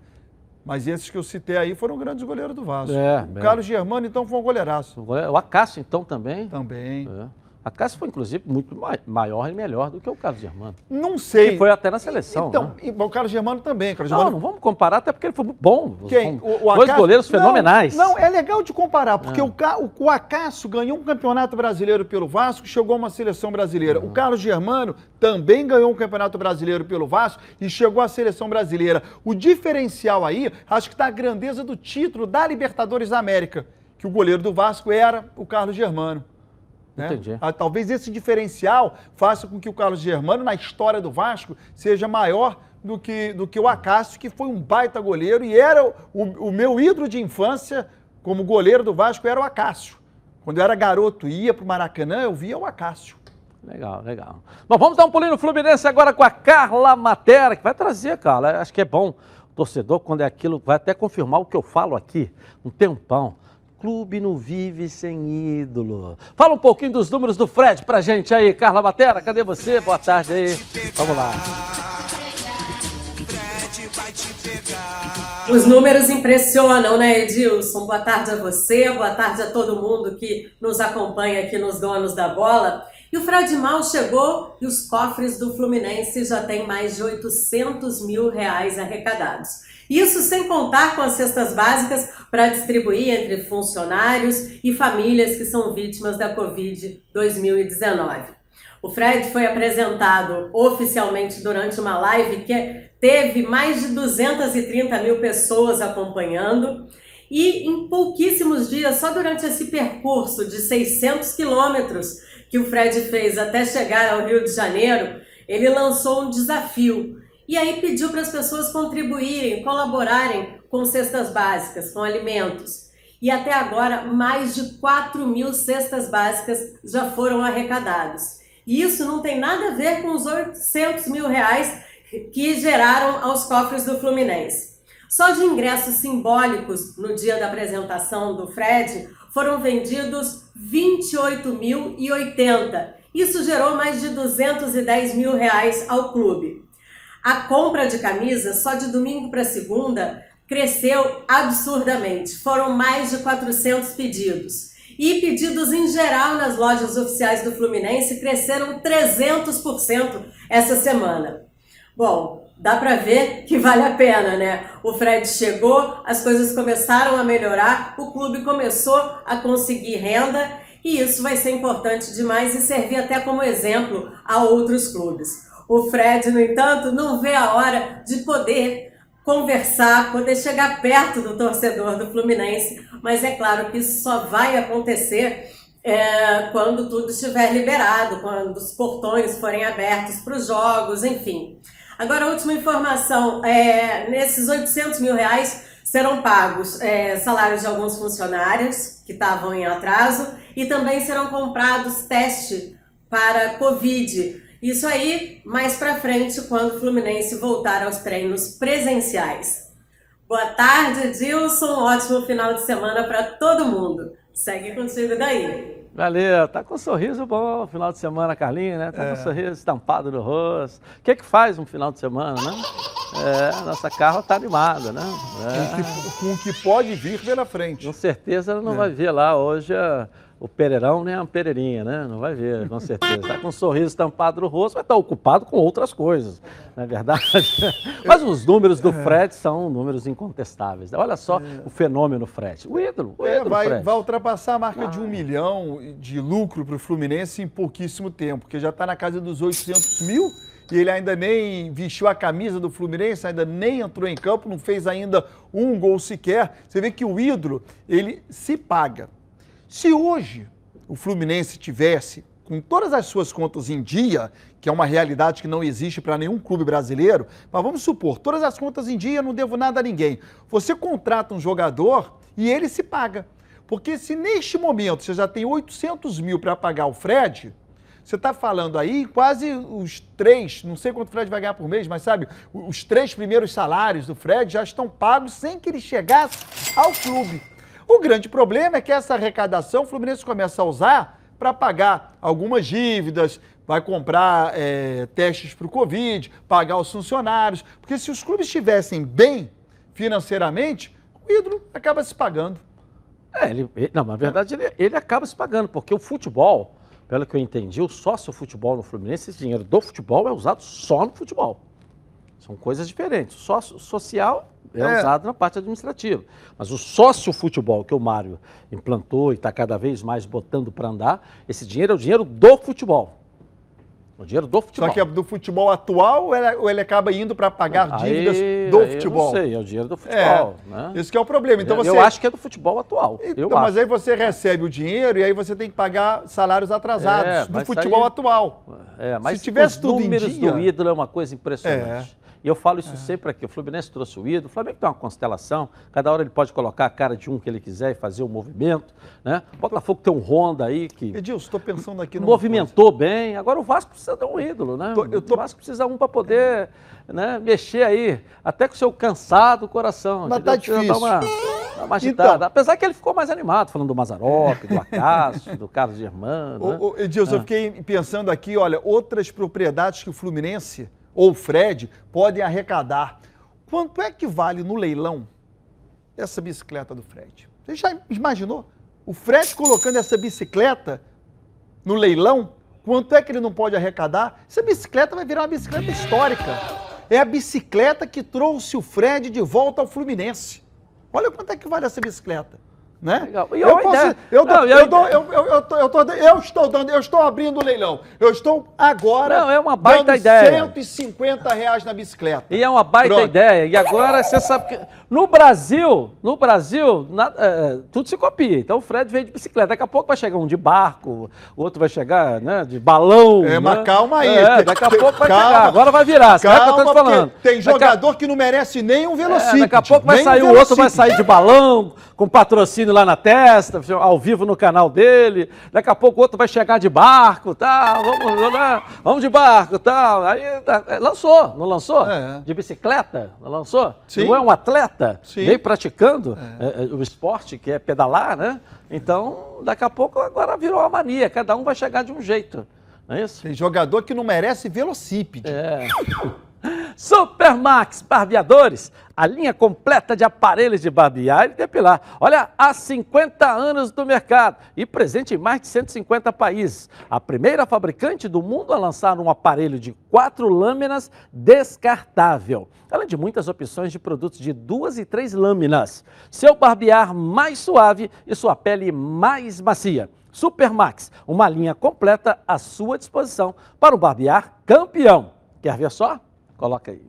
Mas esses que eu citei aí foram grandes goleiros do Vasco.
É,
o
é.
Carlos Germano, então, foi um goleiraço.
O Acácio, então, também.
Também.
É. Acácio foi, inclusive, muito ma- maior e melhor do que o Carlos Germano.
Não sei.
Que foi até na seleção.
Então,
né?
e, o Carlos Germano também. Carlos
Não,
Germano...
não vamos comparar, até porque ele foi muito bom.
Quem? O, o
Dois goleiros
Não,
fenomenais.
Não, é legal de comparar, porque
Ah.
o, Ca- o, Acácio ganhou um campeonato brasileiro pelo Vasco, chegou a uma seleção brasileira.
Uhum.
O Carlos Germano também ganhou um campeonato brasileiro pelo Vasco e chegou à seleção brasileira. O diferencial aí, acho que está a grandeza do título da Libertadores da América, que o goleiro do Vasco era o Carlos Germano. Né?
Entendi.
Ah, Talvez esse diferencial faça com que o Carlos Germano, na história do Vasco, seja maior do que, do que o Acácio, que foi um baita goleiro e era o, o meu ídolo de infância como goleiro do Vasco era o Acácio. Quando eu era garoto e ia para o Maracanã, eu via o Acácio.
Legal, legal. Bom, vamos dar um pulinho no Fluminense agora com a Carla Matera, que vai trazer, Carla. Acho que é bom o torcedor, quando é aquilo, vai até confirmar o que eu falo aqui, um tempão. Clube não vive sem ídolo. Fala um pouquinho dos números do Fred pra gente aí, Carla Matera. Cadê você? Boa tarde aí. Vamos lá.
Os números impressionam, né, Edilson? Boa tarde a você, boa tarde a todo mundo que nos acompanha aqui nos Donos da Bola. E o Fred Mal chegou e os cofres do Fluminense já têm mais de 800 mil reais arrecadados. Isso sem contar com as cestas básicas para distribuir entre funcionários e famílias que são vítimas da Covid 2019. O Fred foi apresentado oficialmente durante uma live que teve mais de 230 mil pessoas acompanhando. E em pouquíssimos dias, só durante esse percurso de 600 quilômetros que o Fred fez até chegar ao Rio de Janeiro, ele lançou um desafio. E aí pediu para as pessoas contribuírem, colaborarem com cestas básicas, com alimentos. E até agora, mais de 4 mil cestas básicas já foram arrecadadas. E isso não tem nada a ver com os 800 mil reais que geraram aos cofres do Fluminense. Só de ingressos simbólicos no dia da apresentação do Fred foram vendidos 28.080. Isso gerou mais de 210 mil reais ao clube. A compra de camisas só de domingo para segunda cresceu absurdamente. Foram mais de 400 pedidos. E pedidos em geral nas lojas oficiais do Fluminense cresceram 300% essa semana. Bom, dá para ver que vale a pena, né? O Fred chegou, as coisas começaram a melhorar, o clube começou a conseguir renda e isso vai ser importante demais e servir até como exemplo a outros clubes. O Fred, no entanto, não vê a hora de poder conversar, poder chegar perto do torcedor do Fluminense, mas é claro que isso só vai acontecer é, quando tudo estiver liberado, quando os portões forem abertos para os jogos, enfim. Agora, a última informação: é, nesses 800 mil reais serão pagos é, salários de alguns funcionários que estavam em atraso e também serão comprados testes para Covid. Isso aí mais para frente, quando o Fluminense voltar aos treinos presenciais. Boa tarde, Dilson. Ótimo final de semana para todo mundo. Segue contigo daí.
Valeu, tá com um sorriso bom final de semana, Carlinhos, né? Tá
É.
com um sorriso estampado no rosto. O que que faz um final de semana, né? É, nossa Carla tá animada, né?
Com,
É.
o que, com o que pode vir pela frente.
Com certeza ela não
É.
vai ver lá hoje a- o Pereirão nem a Pereirinha, né? Não vai ver, com certeza. Tá com um sorriso estampado no rosto, vai estar ocupado com outras coisas, não é verdade? Mas os números do Fred são números incontestáveis. Olha só o fenômeno Fred. O ídolo, o
É,
ídolo
vai,
Fred.
vai ultrapassar a marca de um milhão de lucro para o Fluminense em pouquíssimo tempo, porque já está na casa dos 800 mil e ele ainda nem vestiu a camisa do Fluminense, ainda nem entrou em campo, não fez ainda um gol sequer. Você vê que o ídolo, ele se paga. Se hoje o Fluminense tivesse com todas as suas contas em dia, que é uma realidade que não existe para nenhum clube brasileiro, mas vamos supor, todas as contas em dia, não devo nada a ninguém. Você contrata um jogador e ele se paga. Porque se neste momento você já tem 800 mil para pagar o Fred, Você está falando aí quase os três, não sei quanto o Fred vai ganhar por mês, mas sabe, os três primeiros salários do Fred já estão pagos sem que ele chegasse ao clube. O grande problema é que essa arrecadação o Fluminense começa a usar para pagar algumas dívidas, vai comprar é, testes para o Covid, pagar os funcionários. Porque se os clubes estivessem bem financeiramente, o ídolo acaba se pagando.
É, ele, não, na verdade ele, ele acaba se pagando, porque o futebol, pelo que eu entendi, o sócio futebol no Fluminense, esse dinheiro do futebol é usado só no futebol. São coisas diferentes. O sócio social é,
É.
usado na parte administrativa. Mas o sócio futebol que o Mário implantou e está cada vez mais botando para andar, esse dinheiro é o dinheiro do futebol. O dinheiro do futebol.
Só que é do futebol atual ou ele, ou ele acaba indo para pagar
Aí-
dívidas do
aí eu
futebol?
não sei, é o dinheiro do futebol. né?
Esse que é o problema. Então
eu
você...
acho que é do futebol atual. eu
Então, mas
acho.
aí você recebe o dinheiro e aí você tem que pagar salários atrasados
É,
do futebol
aí-
atual.
É, mas
Se tivesse
os
tudo em
números
dia-
do ídolo é uma coisa impressionante. E eu falo isso sempre aqui. O Fluminense trouxe o ídolo. O Flamengo tem uma constelação. Cada hora ele pode colocar a cara de um que ele quiser e fazer o movimento. Né? O Botafogo tem um Honda aí que
Edilson, estou pensando aqui no.
movimentou bem. Agora o Vasco precisa de um ídolo, né? O Vasco precisa um para poder né, mexer aí, até com o seu cansado coração.
Mas tá difícil.
Dar uma, dar uma agitada.
Então.
Apesar que ele ficou mais animado, falando do Mazarop, do Acácio, do Carlos Germano. né?
Edilson, eu
Ah.
fiquei pensando aqui, olha, outras propriedades que o Fluminense ou Fred podem arrecadar. Quanto é que vale no leilão essa bicicleta do Fred? Você já imaginou? O Fred colocando essa bicicleta no leilão, quanto é que ele não pode arrecadar? Essa bicicleta vai virar uma bicicleta histórica. É a bicicleta que trouxe o Fred de volta ao Fluminense. Olha quanto é que vale essa bicicleta. Né? Eu,
uma
posso-
ideia-
eu, tô-
Não,
eu
a
dou- eu- eu- eu tô- eu tô- eu estou dando, eu estou abrindo o leilão. Eu estou agora
Não, é uma baita
dando
ideia.
150 reais na bicicleta.
E é uma baita
Pronto.
ideia. E agora você sabe que no Brasil, no Brasil, na- é, tudo se copia. Então o Fred veio de bicicleta. Daqui a pouco vai chegar um de barco, o outro vai chegar né, de balão.
É,
né?
mas calma aí.
É, daqui a pouco vai
Calma.
chegar. Agora vai virar. Sabe o que
Calma,
falando?
Tem
Daqui a-
jogador que não merece nem um
é,
velocípede.
daqui a pouco vai
um
sair, o outro vai sair de balão, com patrocínio lá na testa, ao vivo no canal dele. Daqui a pouco o outro vai chegar de barco, tal. Vamos, vamos, vamos de barco, tal. Aí tá, é, lançou, não lançou? De bicicleta, não lançou?
Sim.
Não é um atleta?
Sim.
Veio praticando é, é, o esporte, que é pedalar, né? Então, daqui a pouco agora virou uma mania. Cada um vai chegar de um jeito. Não é isso?
Tem jogador que não merece velocípede.
É. Supermax Barbeadores, a linha completa de aparelhos de barbear e depilar. Olha, há 50 anos no mercado e presente em mais de 150 países. A primeira fabricante do mundo a lançar um aparelho de quatro lâminas descartável. Além de muitas opções de produtos de duas e três lâminas. Seu barbear mais suave e sua pele mais macia. Supermax, uma linha completa à sua disposição para o barbear campeão. Quer ver só? Coloca aí.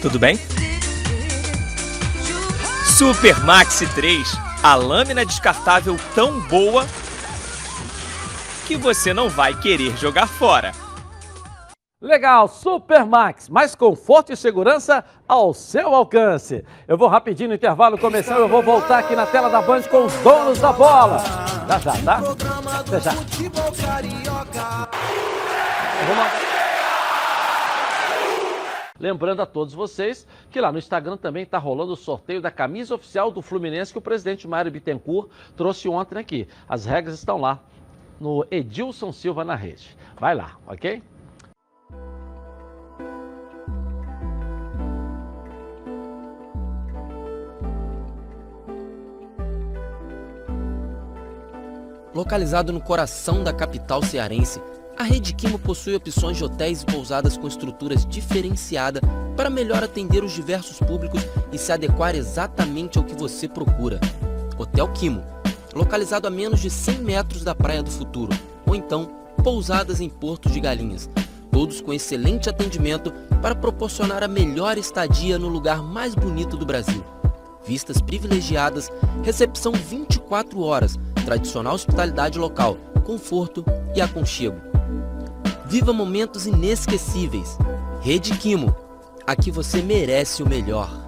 Tudo bem? Super Maxi 3, a lâmina descartável tão boa que você não vai querer jogar fora.
Legal, Supermax, mais conforto e segurança ao seu alcance. Eu vou rapidinho no intervalo começar, eu vou voltar aqui na tela da Band com os donos da bola. Já já, tá? Já. Vamos Lembrando a todos vocês que lá no Instagram também está rolando o sorteio da camisa oficial do Fluminense que o presidente Mário Bittencourt trouxe ontem aqui. As regras estão lá no Edilson Silva na rede. Vai lá, ok?
Localizado no coração da capital cearense, a Rede Quimo possui opções de hotéis e pousadas com estruturas diferenciadas para melhor atender os diversos públicos e se adequar exatamente ao que você procura. Hotel Quimo, localizado a menos de 100 metros da Praia do Futuro, ou então pousadas em Porto de Galinhas, todos com excelente atendimento para proporcionar a melhor estadia no lugar mais bonito do Brasil. Vistas privilegiadas, recepção 24 horas, tradicional hospitalidade local, conforto e aconchego. Viva momentos inesquecíveis. Rede Quimo. Aqui você merece o melhor.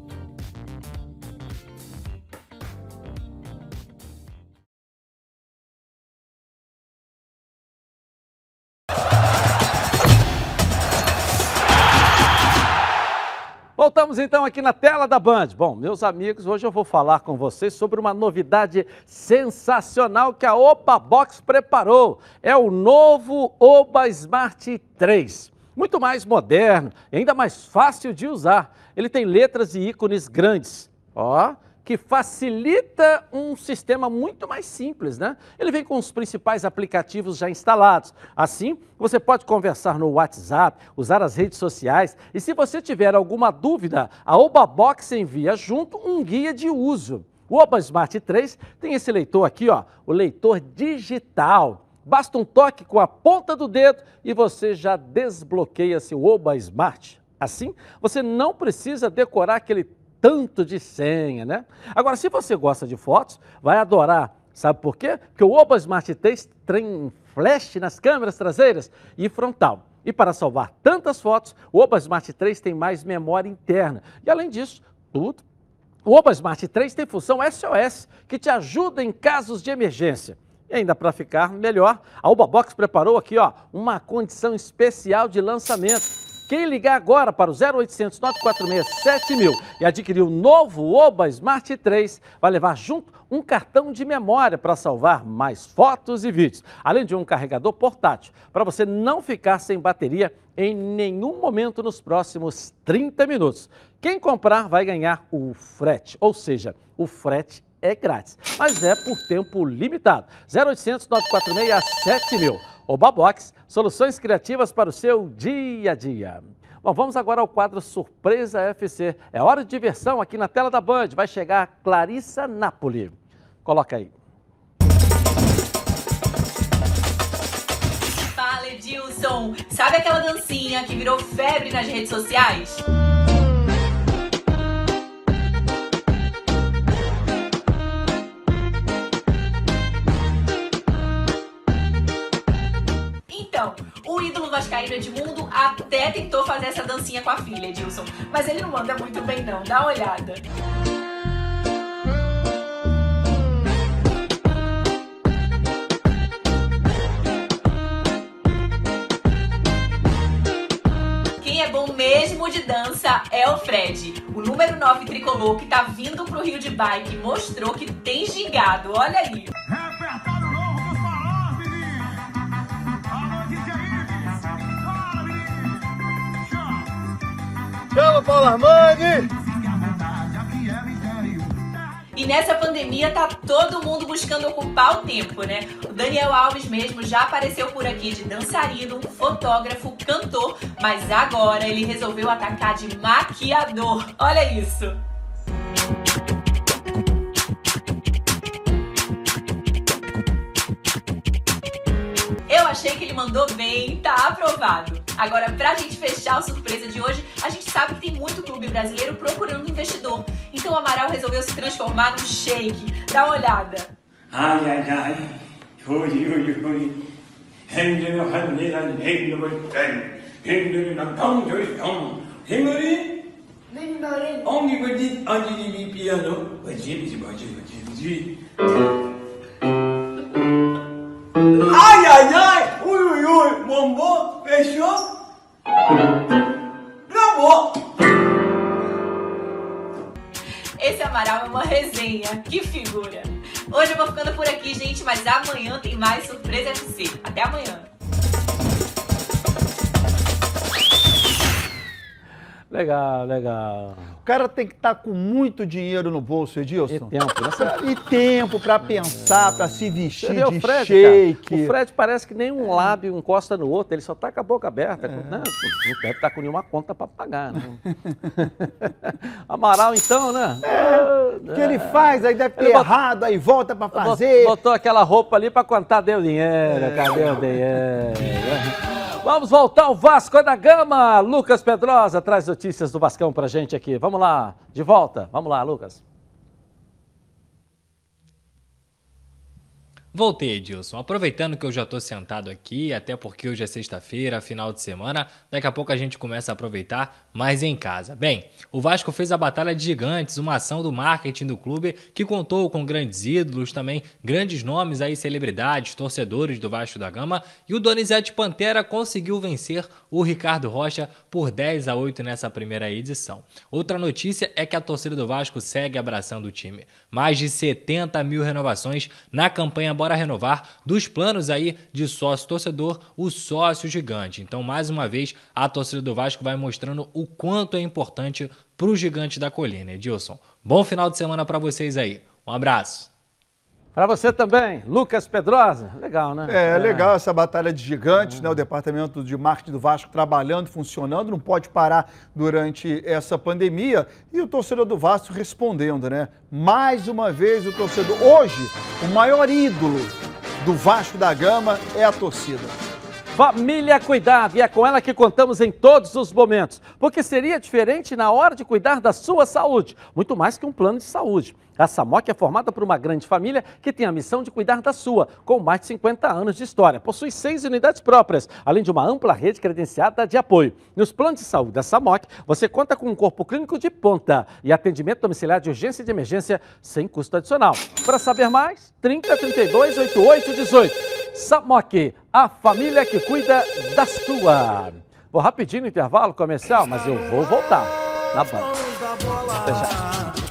Voltamos então aqui na tela da Band. Bom, meus amigos, hoje eu vou falar com vocês sobre uma novidade sensacional que a Oba Box preparou. É o novo Oba Smart 3. Muito mais moderno ainda mais fácil de usar. Ele tem letras e ícones grandes. Ó, que facilita um sistema muito mais simples, né? Ele vem com os principais aplicativos já instalados. Assim, você pode conversar no WhatsApp, usar as redes sociais e se você tiver alguma dúvida, a Obabox envia junto um guia de uso. O Oba Smart 3 tem esse leitor aqui, ó, o leitor digital. Basta um toque com a ponta do dedo e você já desbloqueia seu Oba Smart. Assim, você não precisa decorar aquele tanto de senha, né? Agora, se você gosta de fotos, vai adorar. Sabe por quê? Porque o Oba Smart 3 tem flash nas câmeras traseiras e frontal. E para salvar tantas fotos, o Oba Smart 3 tem mais memória interna. E além disso, tudo. O Oba Smart 3 tem função SOS, que te ajuda em casos de emergência. E ainda para ficar melhor, a Oba Box preparou aqui ó, uma condição especial de lançamento quem ligar agora para o 0800 946 7000 e adquirir o novo Oba Smart 3 vai levar junto um cartão de memória para salvar mais fotos e vídeos, além de um carregador portátil, para você não ficar sem bateria em nenhum momento nos próximos 30 minutos. Quem comprar vai ganhar o frete, ou seja, o frete é grátis, mas é por tempo limitado. 0800 946 7000. Obabox, soluções criativas para o seu dia a dia. Bom, vamos agora ao quadro Surpresa FC. É hora de diversão aqui na tela da Band. Vai chegar Clarissa Napoli. Coloca aí.
Fala, Edilson. Sabe aquela dancinha que virou febre nas redes sociais? Vascaíno Edmundo até tentou fazer essa dancinha com a filha, Edilson. Mas ele não manda muito bem não, dá uma olhada. Quem é bom mesmo de dança é o Fred. O número 9 tricolor que tá vindo pro Rio de Bike mostrou que tem gingado, olha aí.
Chama, Paulo Armani!
E nessa pandemia tá todo mundo buscando ocupar o tempo, né? O Daniel Alves mesmo já apareceu por aqui de dançarino, fotógrafo, cantor, mas agora ele resolveu atacar de maquiador. Olha isso! achei que ele mandou bem, tá aprovado. Agora, pra gente fechar a surpresa de hoje, a gente sabe que tem muito clube brasileiro procurando investidor. Então o Amaral resolveu se transformar num shake. Dá uma olhada.
Ai, ai, ai. Ui, ui, ui. Only with this ugly piano, but James, but James, but James. Ah! Ui! Bombou? Fechou? Acabou!
Esse Amaral é uma resenha. Que figura. Hoje eu vou ficando por aqui, gente, mas amanhã tem mais Surpresa FC. Até amanhã.
Legal, legal.
O cara tem que estar com muito dinheiro no bolso, Edilson.
E tempo, né?
E tempo para pensar, para se
Você
vestir
o
de
Fred,
shake.
cara? O Fred parece que nem um lábio encosta no outro, ele só tá com a boca aberta. Né? Não deve estar com nenhuma conta para pagar, né? Amaral, então, né?
O que ele faz, aí deve ter
Ele
errado, aí volta para fazer.
Botou aquela roupa ali para contar deu dinheiro, cadê o dinheiro? Vamos voltar ao Vasco da Gama. Lucas Pedrosa traz notícias do Vascão pra gente aqui. Vamos lá, de volta. Vamos lá, Lucas.
Voltei, Edilson. Aproveitando que eu já tô sentado aqui, até porque hoje é sexta-feira, final de semana, daqui a pouco a gente começa a aproveitar mais em casa. Bem, o Vasco fez a Batalha de Gigantes, uma ação do marketing do clube que contou com grandes ídolos, também grandes nomes aí, celebridades, torcedores do Vasco da Gama, e o Donizete Pantera conseguiu vencer o Ricardo Rocha por 10 a 8 nessa primeira edição. Outra notícia é que a torcida do Vasco segue abraçando o time. Mais de 70 mil renovações na campanha Bora Renovar dos planos aí de sócio torcedor, o sócio gigante. Então, mais uma vez, a torcida do Vasco vai mostrando o quanto é importante para o gigante da colina. Edilson, bom final de semana para vocês aí. Um abraço.
Para você também, Lucas Pedrosa. Legal, né?
É, legal essa batalha de gigantes, né? O departamento de marketing do Vasco trabalhando, funcionando, não pode parar durante essa pandemia. E o torcedor do Vasco respondendo, né? Mais uma vez o torcedor. Hoje, o maior ídolo do Vasco da Gama é a torcida.
Família Cuidado, e é com ela que contamos em todos os momentos, porque seria diferente na hora de cuidar da sua saúde, muito mais que um plano de saúde. A Samoc é formada por uma grande família que tem a missão de cuidar da sua, com mais de 50 anos de história. Possui seis unidades próprias, além de uma ampla rede credenciada de apoio. Nos planos de saúde da Samoc, você conta com um corpo clínico de ponta e atendimento domiciliar de urgência e de emergência sem custo adicional. Para saber mais, 30 32 88 18. Samoc, a família que cuida da sua. Vou rapidinho no intervalo comercial, mas eu vou voltar na banda. Até já.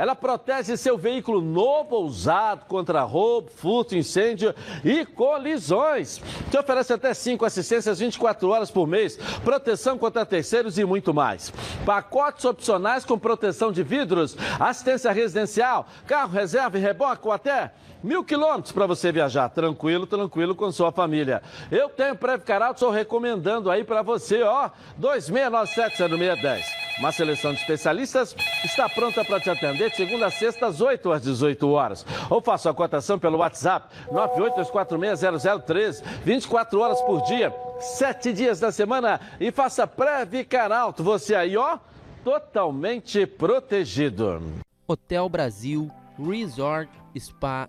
Ela protege seu veículo novo ou usado contra roubo, furto, incêndio e colisões. Te oferece até 5 assistências 24 horas por mês, proteção contra terceiros e muito mais. Pacotes opcionais com proteção de vidros, assistência residencial, carro reserva e reboque ou até mil quilômetros para você viajar. Tranquilo, tranquilo com sua família. Eu tenho Preve Caralto, estou recomendando aí para você, ó, 2697-0610. Uma seleção de especialistas está pronta para te atender de segunda a sexta, às 8 às 18 horas. Ou faça a cotação pelo WhatsApp 982460013, 24 horas por dia, 7 dias da semana e faça Preve Caralto. Você aí, ó, totalmente protegido.
Hotel Brasil Resort Spa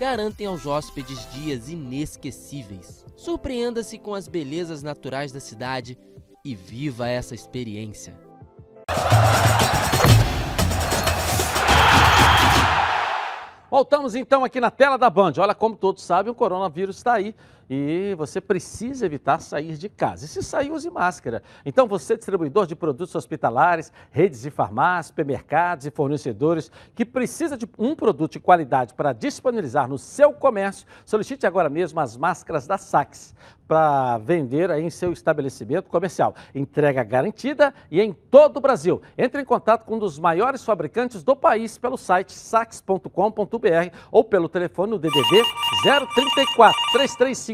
garantem aos hóspedes dias inesquecíveis. Surpreenda-se com as belezas naturais da cidade e viva essa experiência.
Voltamos então aqui na tela da Band. Olha, como todos sabem, o coronavírus está aí e você precisa evitar sair de casa. E se sair, use máscara. Então, você, distribuidor de produtos hospitalares, redes de farmácias, supermercados e fornecedores que precisa de um produto de qualidade para disponibilizar no seu comércio, solicite agora mesmo as máscaras da Sax para vender aí em seu estabelecimento comercial. Entrega garantida e em todo o Brasil. Entre em contato com um dos maiores fabricantes do país pelo site sax.com.br ou pelo telefone no DDD 034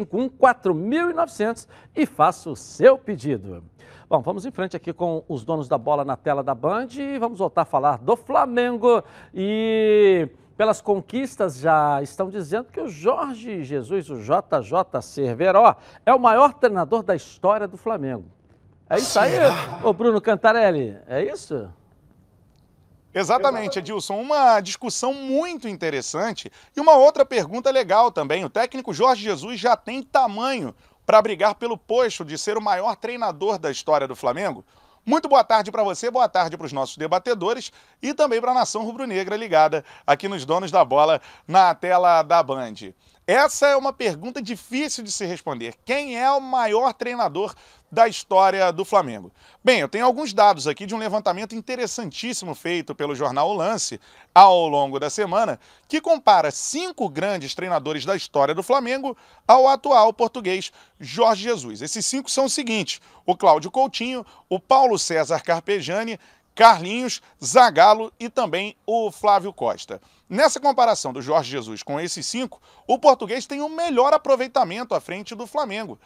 3351 4900 e faça o seu pedido. Bom, vamos em frente aqui com os donos da bola na tela da Band e vamos voltar a falar do Flamengo e pelas conquistas, já estão dizendo que o Jorge Jesus, o JJ Cerveró, é o maior treinador da história do Flamengo. É isso aí, ô Bruno Cantarelli, é isso?
Exatamente, Edilson. Uma discussão muito interessante e uma outra pergunta legal também. O técnico Jorge Jesus já tem tamanho para brigar pelo posto de ser o maior treinador da história do Flamengo? Muito boa tarde para você, boa tarde para os nossos debatedores e também para a nação rubro-negra ligada aqui nos donos da bola na tela da Band. Essa é uma pergunta difícil de se responder. Quem é o maior treinador da história do Flamengo? Bem, eu tenho alguns dados aqui de um levantamento interessantíssimo feito pelo jornal O Lance ao longo da semana, que compara cinco grandes treinadores da história do Flamengo ao atual português Jorge Jesus. Esses cinco são os seguintes: o Cláudio Coutinho, o Paulo César Carpegiani, Carlinhos, Zagallo e também o Flávio Costa. Nessa comparação do Jorge Jesus com esses cinco, o português tem o um melhor aproveitamento à frente do Flamengo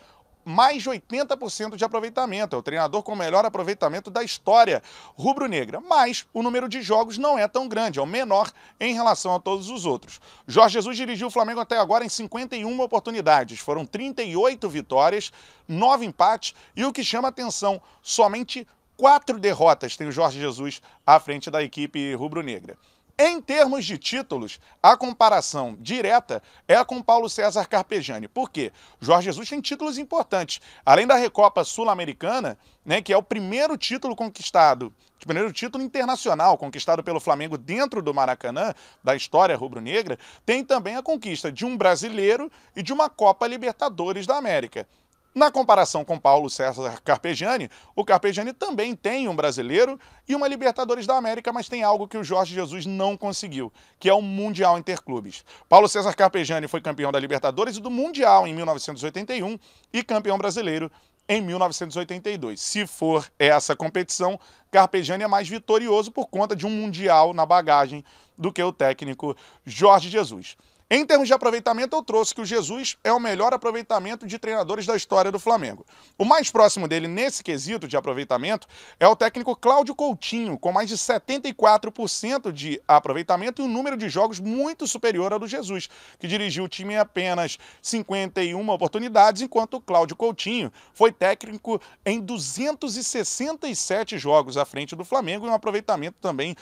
mais de 80% de aproveitamento. É o treinador com o melhor aproveitamento da história rubro-negra. Mas o número de jogos não é tão grande, é o menor em relação a todos os outros. Jorge Jesus dirigiu o Flamengo até agora em 51 oportunidades. Foram 38 vitórias, 9 empates e o que chama atenção, somente quatro derrotas tem o Jorge Jesus à frente da equipe rubro-negra. Em termos de títulos, a comparação direta é com Paulo César Carpegiani. Por quê? Jorge Jesus tem títulos importantes. Além da Recopa Sul-Americana, né, que é o primeiro título conquistado, o primeiro título internacional conquistado pelo Flamengo dentro do Maracanã, da história rubro-negra, tem também a conquista de um brasileiro e de uma Copa Libertadores da América. Na comparação com Paulo César Carpegiani, o Carpegiani também tem um brasileiro e uma Libertadores da América, mas tem algo que o Jorge Jesus não conseguiu, que é o Mundial Interclubes. Paulo César Carpegiani foi campeão da Libertadores e do Mundial em 1981 e campeão brasileiro em 1982. Se for essa competição, Carpegiani é mais vitorioso por conta de um Mundial na bagagem do que o técnico Jorge Jesus. Em termos de aproveitamento, eu trouxe que o Jesus é o melhor aproveitamento de treinadores da história do Flamengo. O mais próximo dele nesse quesito de aproveitamento é o técnico Cláudio Coutinho, com mais de 74% de aproveitamento e um número de jogos muito superior ao do Jesus, que dirigiu o time em apenas 51 oportunidades, enquanto o Cláudio Coutinho foi técnico em 267 jogos à frente do Flamengo e um aproveitamento também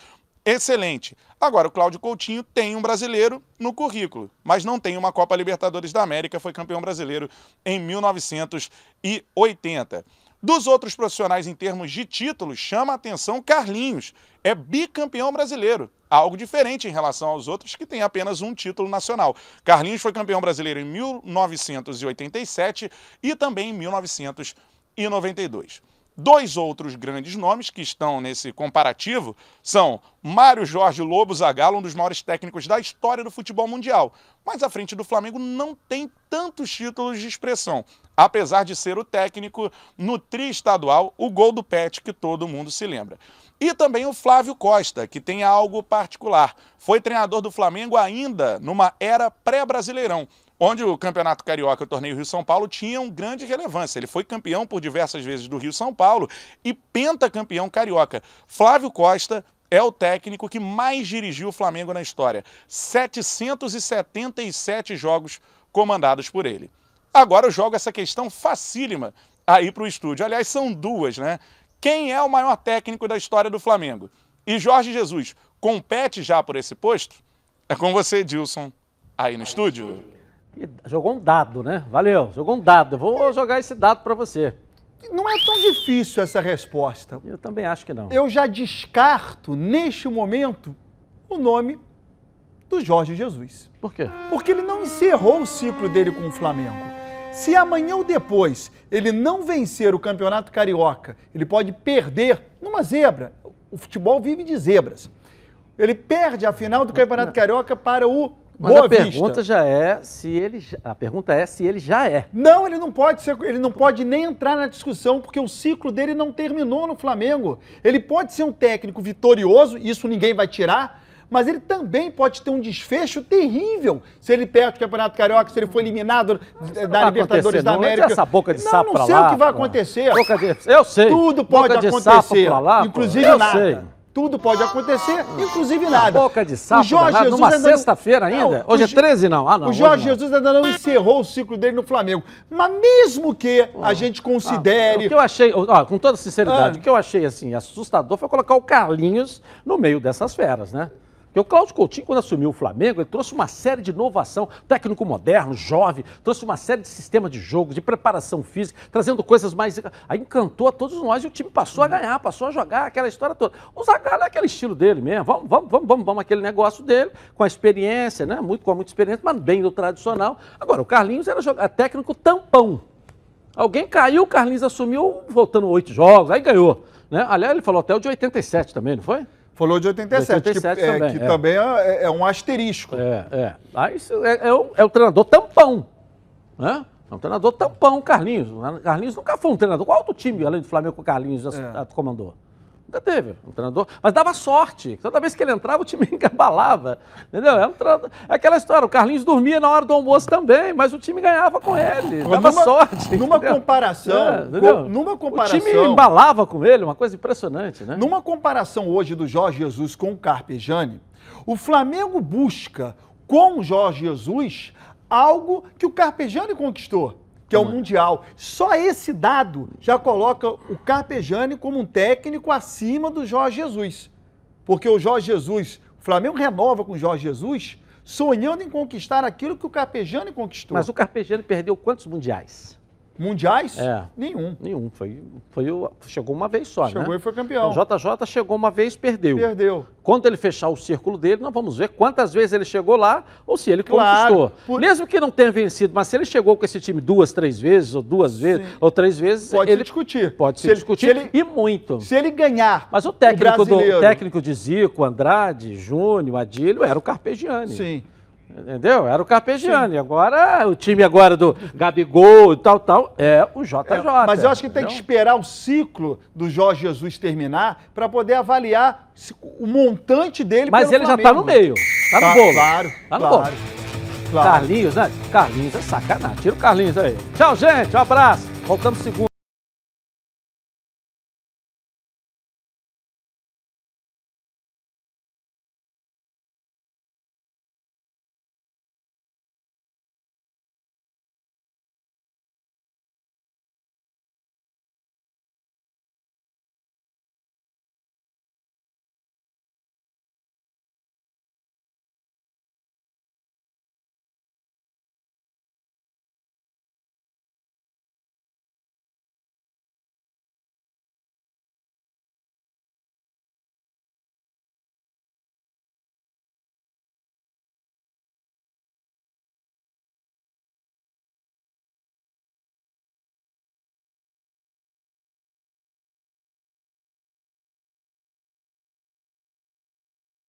excelente. Agora, o Cláudio Coutinho tem um brasileiro no currículo, mas não tem uma Copa Libertadores da América, foi campeão brasileiro em 1980. Dos outros profissionais em termos de títulos, chama a atenção Carlinhos, é bicampeão brasileiro, algo diferente em relação aos outros que têm apenas um título nacional. Carlinhos foi campeão brasileiro em 1987 e também em 1992. Dois outros grandes nomes que estão nesse comparativo são Mário Jorge Lobo Zagallo, um dos maiores técnicos da história do futebol mundial. Mas à frente do Flamengo não tem tantos títulos de expressão, apesar de ser o técnico no tri estadual, o gol do Pet que todo mundo se lembra. E também o Flávio Costa, que tem algo particular. Foi treinador do Flamengo ainda numa era pré-brasileirão onde o Campeonato Carioca e o Torneio Rio-São Paulo tinham grande relevância. Ele foi campeão por diversas vezes do Rio-São Paulo e pentacampeão carioca. Flávio Costa é o técnico que mais dirigiu o Flamengo na história. 777 jogos comandados por ele. Agora eu jogo essa questão facílima aí para o estúdio. Aliás, são duas, né? Quem é o maior técnico da história do Flamengo? E Jorge Jesus compete já por esse posto? É com você, Dilson, aí no estúdio.
Jogou um dado, né? Valeu, jogou um dado. Eu vou jogar esse dado para você.
Não é tão difícil essa resposta.
Eu também acho que não.
Eu já descarto, neste momento, o nome do Jorge Jesus.
Por quê?
Porque ele não encerrou o ciclo dele com o Flamengo. Se amanhã ou depois ele não vencer o Campeonato Carioca, ele pode perder numa zebra. O futebol vive de zebras. Ele perde a final do Campeonato Carioca para o
Mas
Boa
a pergunta
Vista.
já é se ele. A pergunta é se ele já é.
Não, ele não pode ser, ele não pode nem entrar na discussão porque o ciclo dele não terminou no Flamengo. Ele pode ser um técnico vitorioso, isso ninguém vai tirar, mas ele também pode ter um desfecho terrível se ele perde o Campeonato Carioca, se ele for eliminado da
vai
Libertadores da
não.
América.
Essa boca de
não,
sapo
não sei
lá,
o que vai
pô.
acontecer.
Boca de- eu sei.
Tudo pode acontecer.
lá,
inclusive
Eu
nada.
sei.
Tudo pode acontecer, inclusive nada.
Boca de sapo
O Jorge
danado,
Jesus
numa
ainda
sexta-feira ainda? Hoje é
Ge-
13 não? Ah, não.
o Jorge. Jesus ainda não encerrou o ciclo dele no Flamengo. Mas mesmo que a gente considere.
O que eu achei, ó, com toda sinceridade,
Ah.
o que eu achei assim assustador foi colocar o Carlinhos no meio dessas feras, né? Porque o Cláudio Coutinho, quando assumiu o Flamengo, ele trouxe uma série de inovação, técnico moderno, jovem, trouxe uma série de sistema de jogo, de preparação física, trazendo coisas mais. Aí encantou a todos nós e o time passou a ganhar, passou a jogar aquela história toda. O Zagallo é aquele estilo dele mesmo. Vamos, vamos, vamos, vamos, vamos aquele negócio dele, com a experiência, né? Muito, com muita experiência, mas bem do tradicional. Agora, o Carlinhos era joga- técnico tampão. Alguém caiu, o Carlinhos assumiu, voltando oito jogos, aí ganhou. Né? Aliás, ele falou até o de 87 também, não foi?
Falou de 87,
87
que, é,
também,
que
é.
também é, é um asterisco.
É, é. Aí isso é, é o, é o treinador tampão. Né? É um treinador tampão, Carlinhos. O Carlinhos nunca foi um treinador. Qual outro time, além do Flamengo, que o Carlinhos ass-
É.
comandou? Nunca teve um treinador. Mas dava sorte. Toda vez que ele entrava, o time encabalava. Entendeu? É, um treinador- é aquela história. O Carlinhos dormia na hora do almoço também, mas o time ganhava com ele. Dava
numa-
sorte.
numa
entendeu?
comparação,
É, entendeu?
co- numa
O
comparação-
time embalava com ele, uma coisa impressionante, né?
Numa comparação hoje do Jorge Jesus com o Carpegiani, o Flamengo busca com o Jorge Jesus algo que o Carpegiani conquistou, que é o Mundial. Só esse dado já coloca o Carpegiani como um técnico acima do Jorge Jesus. Porque o Jorge Jesus, o Flamengo renova com o Jorge Jesus, sonhando em conquistar aquilo que o Carpegiani conquistou.
Mas o Carpegiani perdeu quantos mundiais?
Mundiais?
É.
Nenhum.
Nenhum. Foi, foi, o- chegou uma vez só, né?
Chegou e foi campeão.
O JJ chegou uma vez perdeu.
Perdeu.
Quando ele fechar o círculo dele, nós vamos ver quantas vezes ele chegou lá ou se ele
Claro.
conquistou.
Por-
Mesmo que não tenha vencido, mas se ele chegou com esse time duas, três vezes, ou duas vezes, ou três vezes,
Pode
ele
se discutir.
pode se,
Se ele-
discutir
se ele-
e muito.
Se ele ganhar
Mas o técnico, do,
brasileiro-
o técnico de Zico, Andrade, Júnior, Adílio, era o Carpegiani.
Sim.
Entendeu? Era o Carpegiani. Agora, o time agora do Gabigol e tal, tal, é o JJ.
É, mas eu acho que tem que
entendeu?
esperar o ciclo do Jorge Jesus terminar para poder avaliar o montante dele
Mas
pelo
ele já tá no
Flamengo.
meio. Tá,
Tá,
no bolo.
claro,
Tá no
claro,
bolo.
claro.
Carlinhos, né? Carlinhos é sacanagem. Tira o Carlinhos aí. Tchau, gente. Um abraço. Voltamos segunda.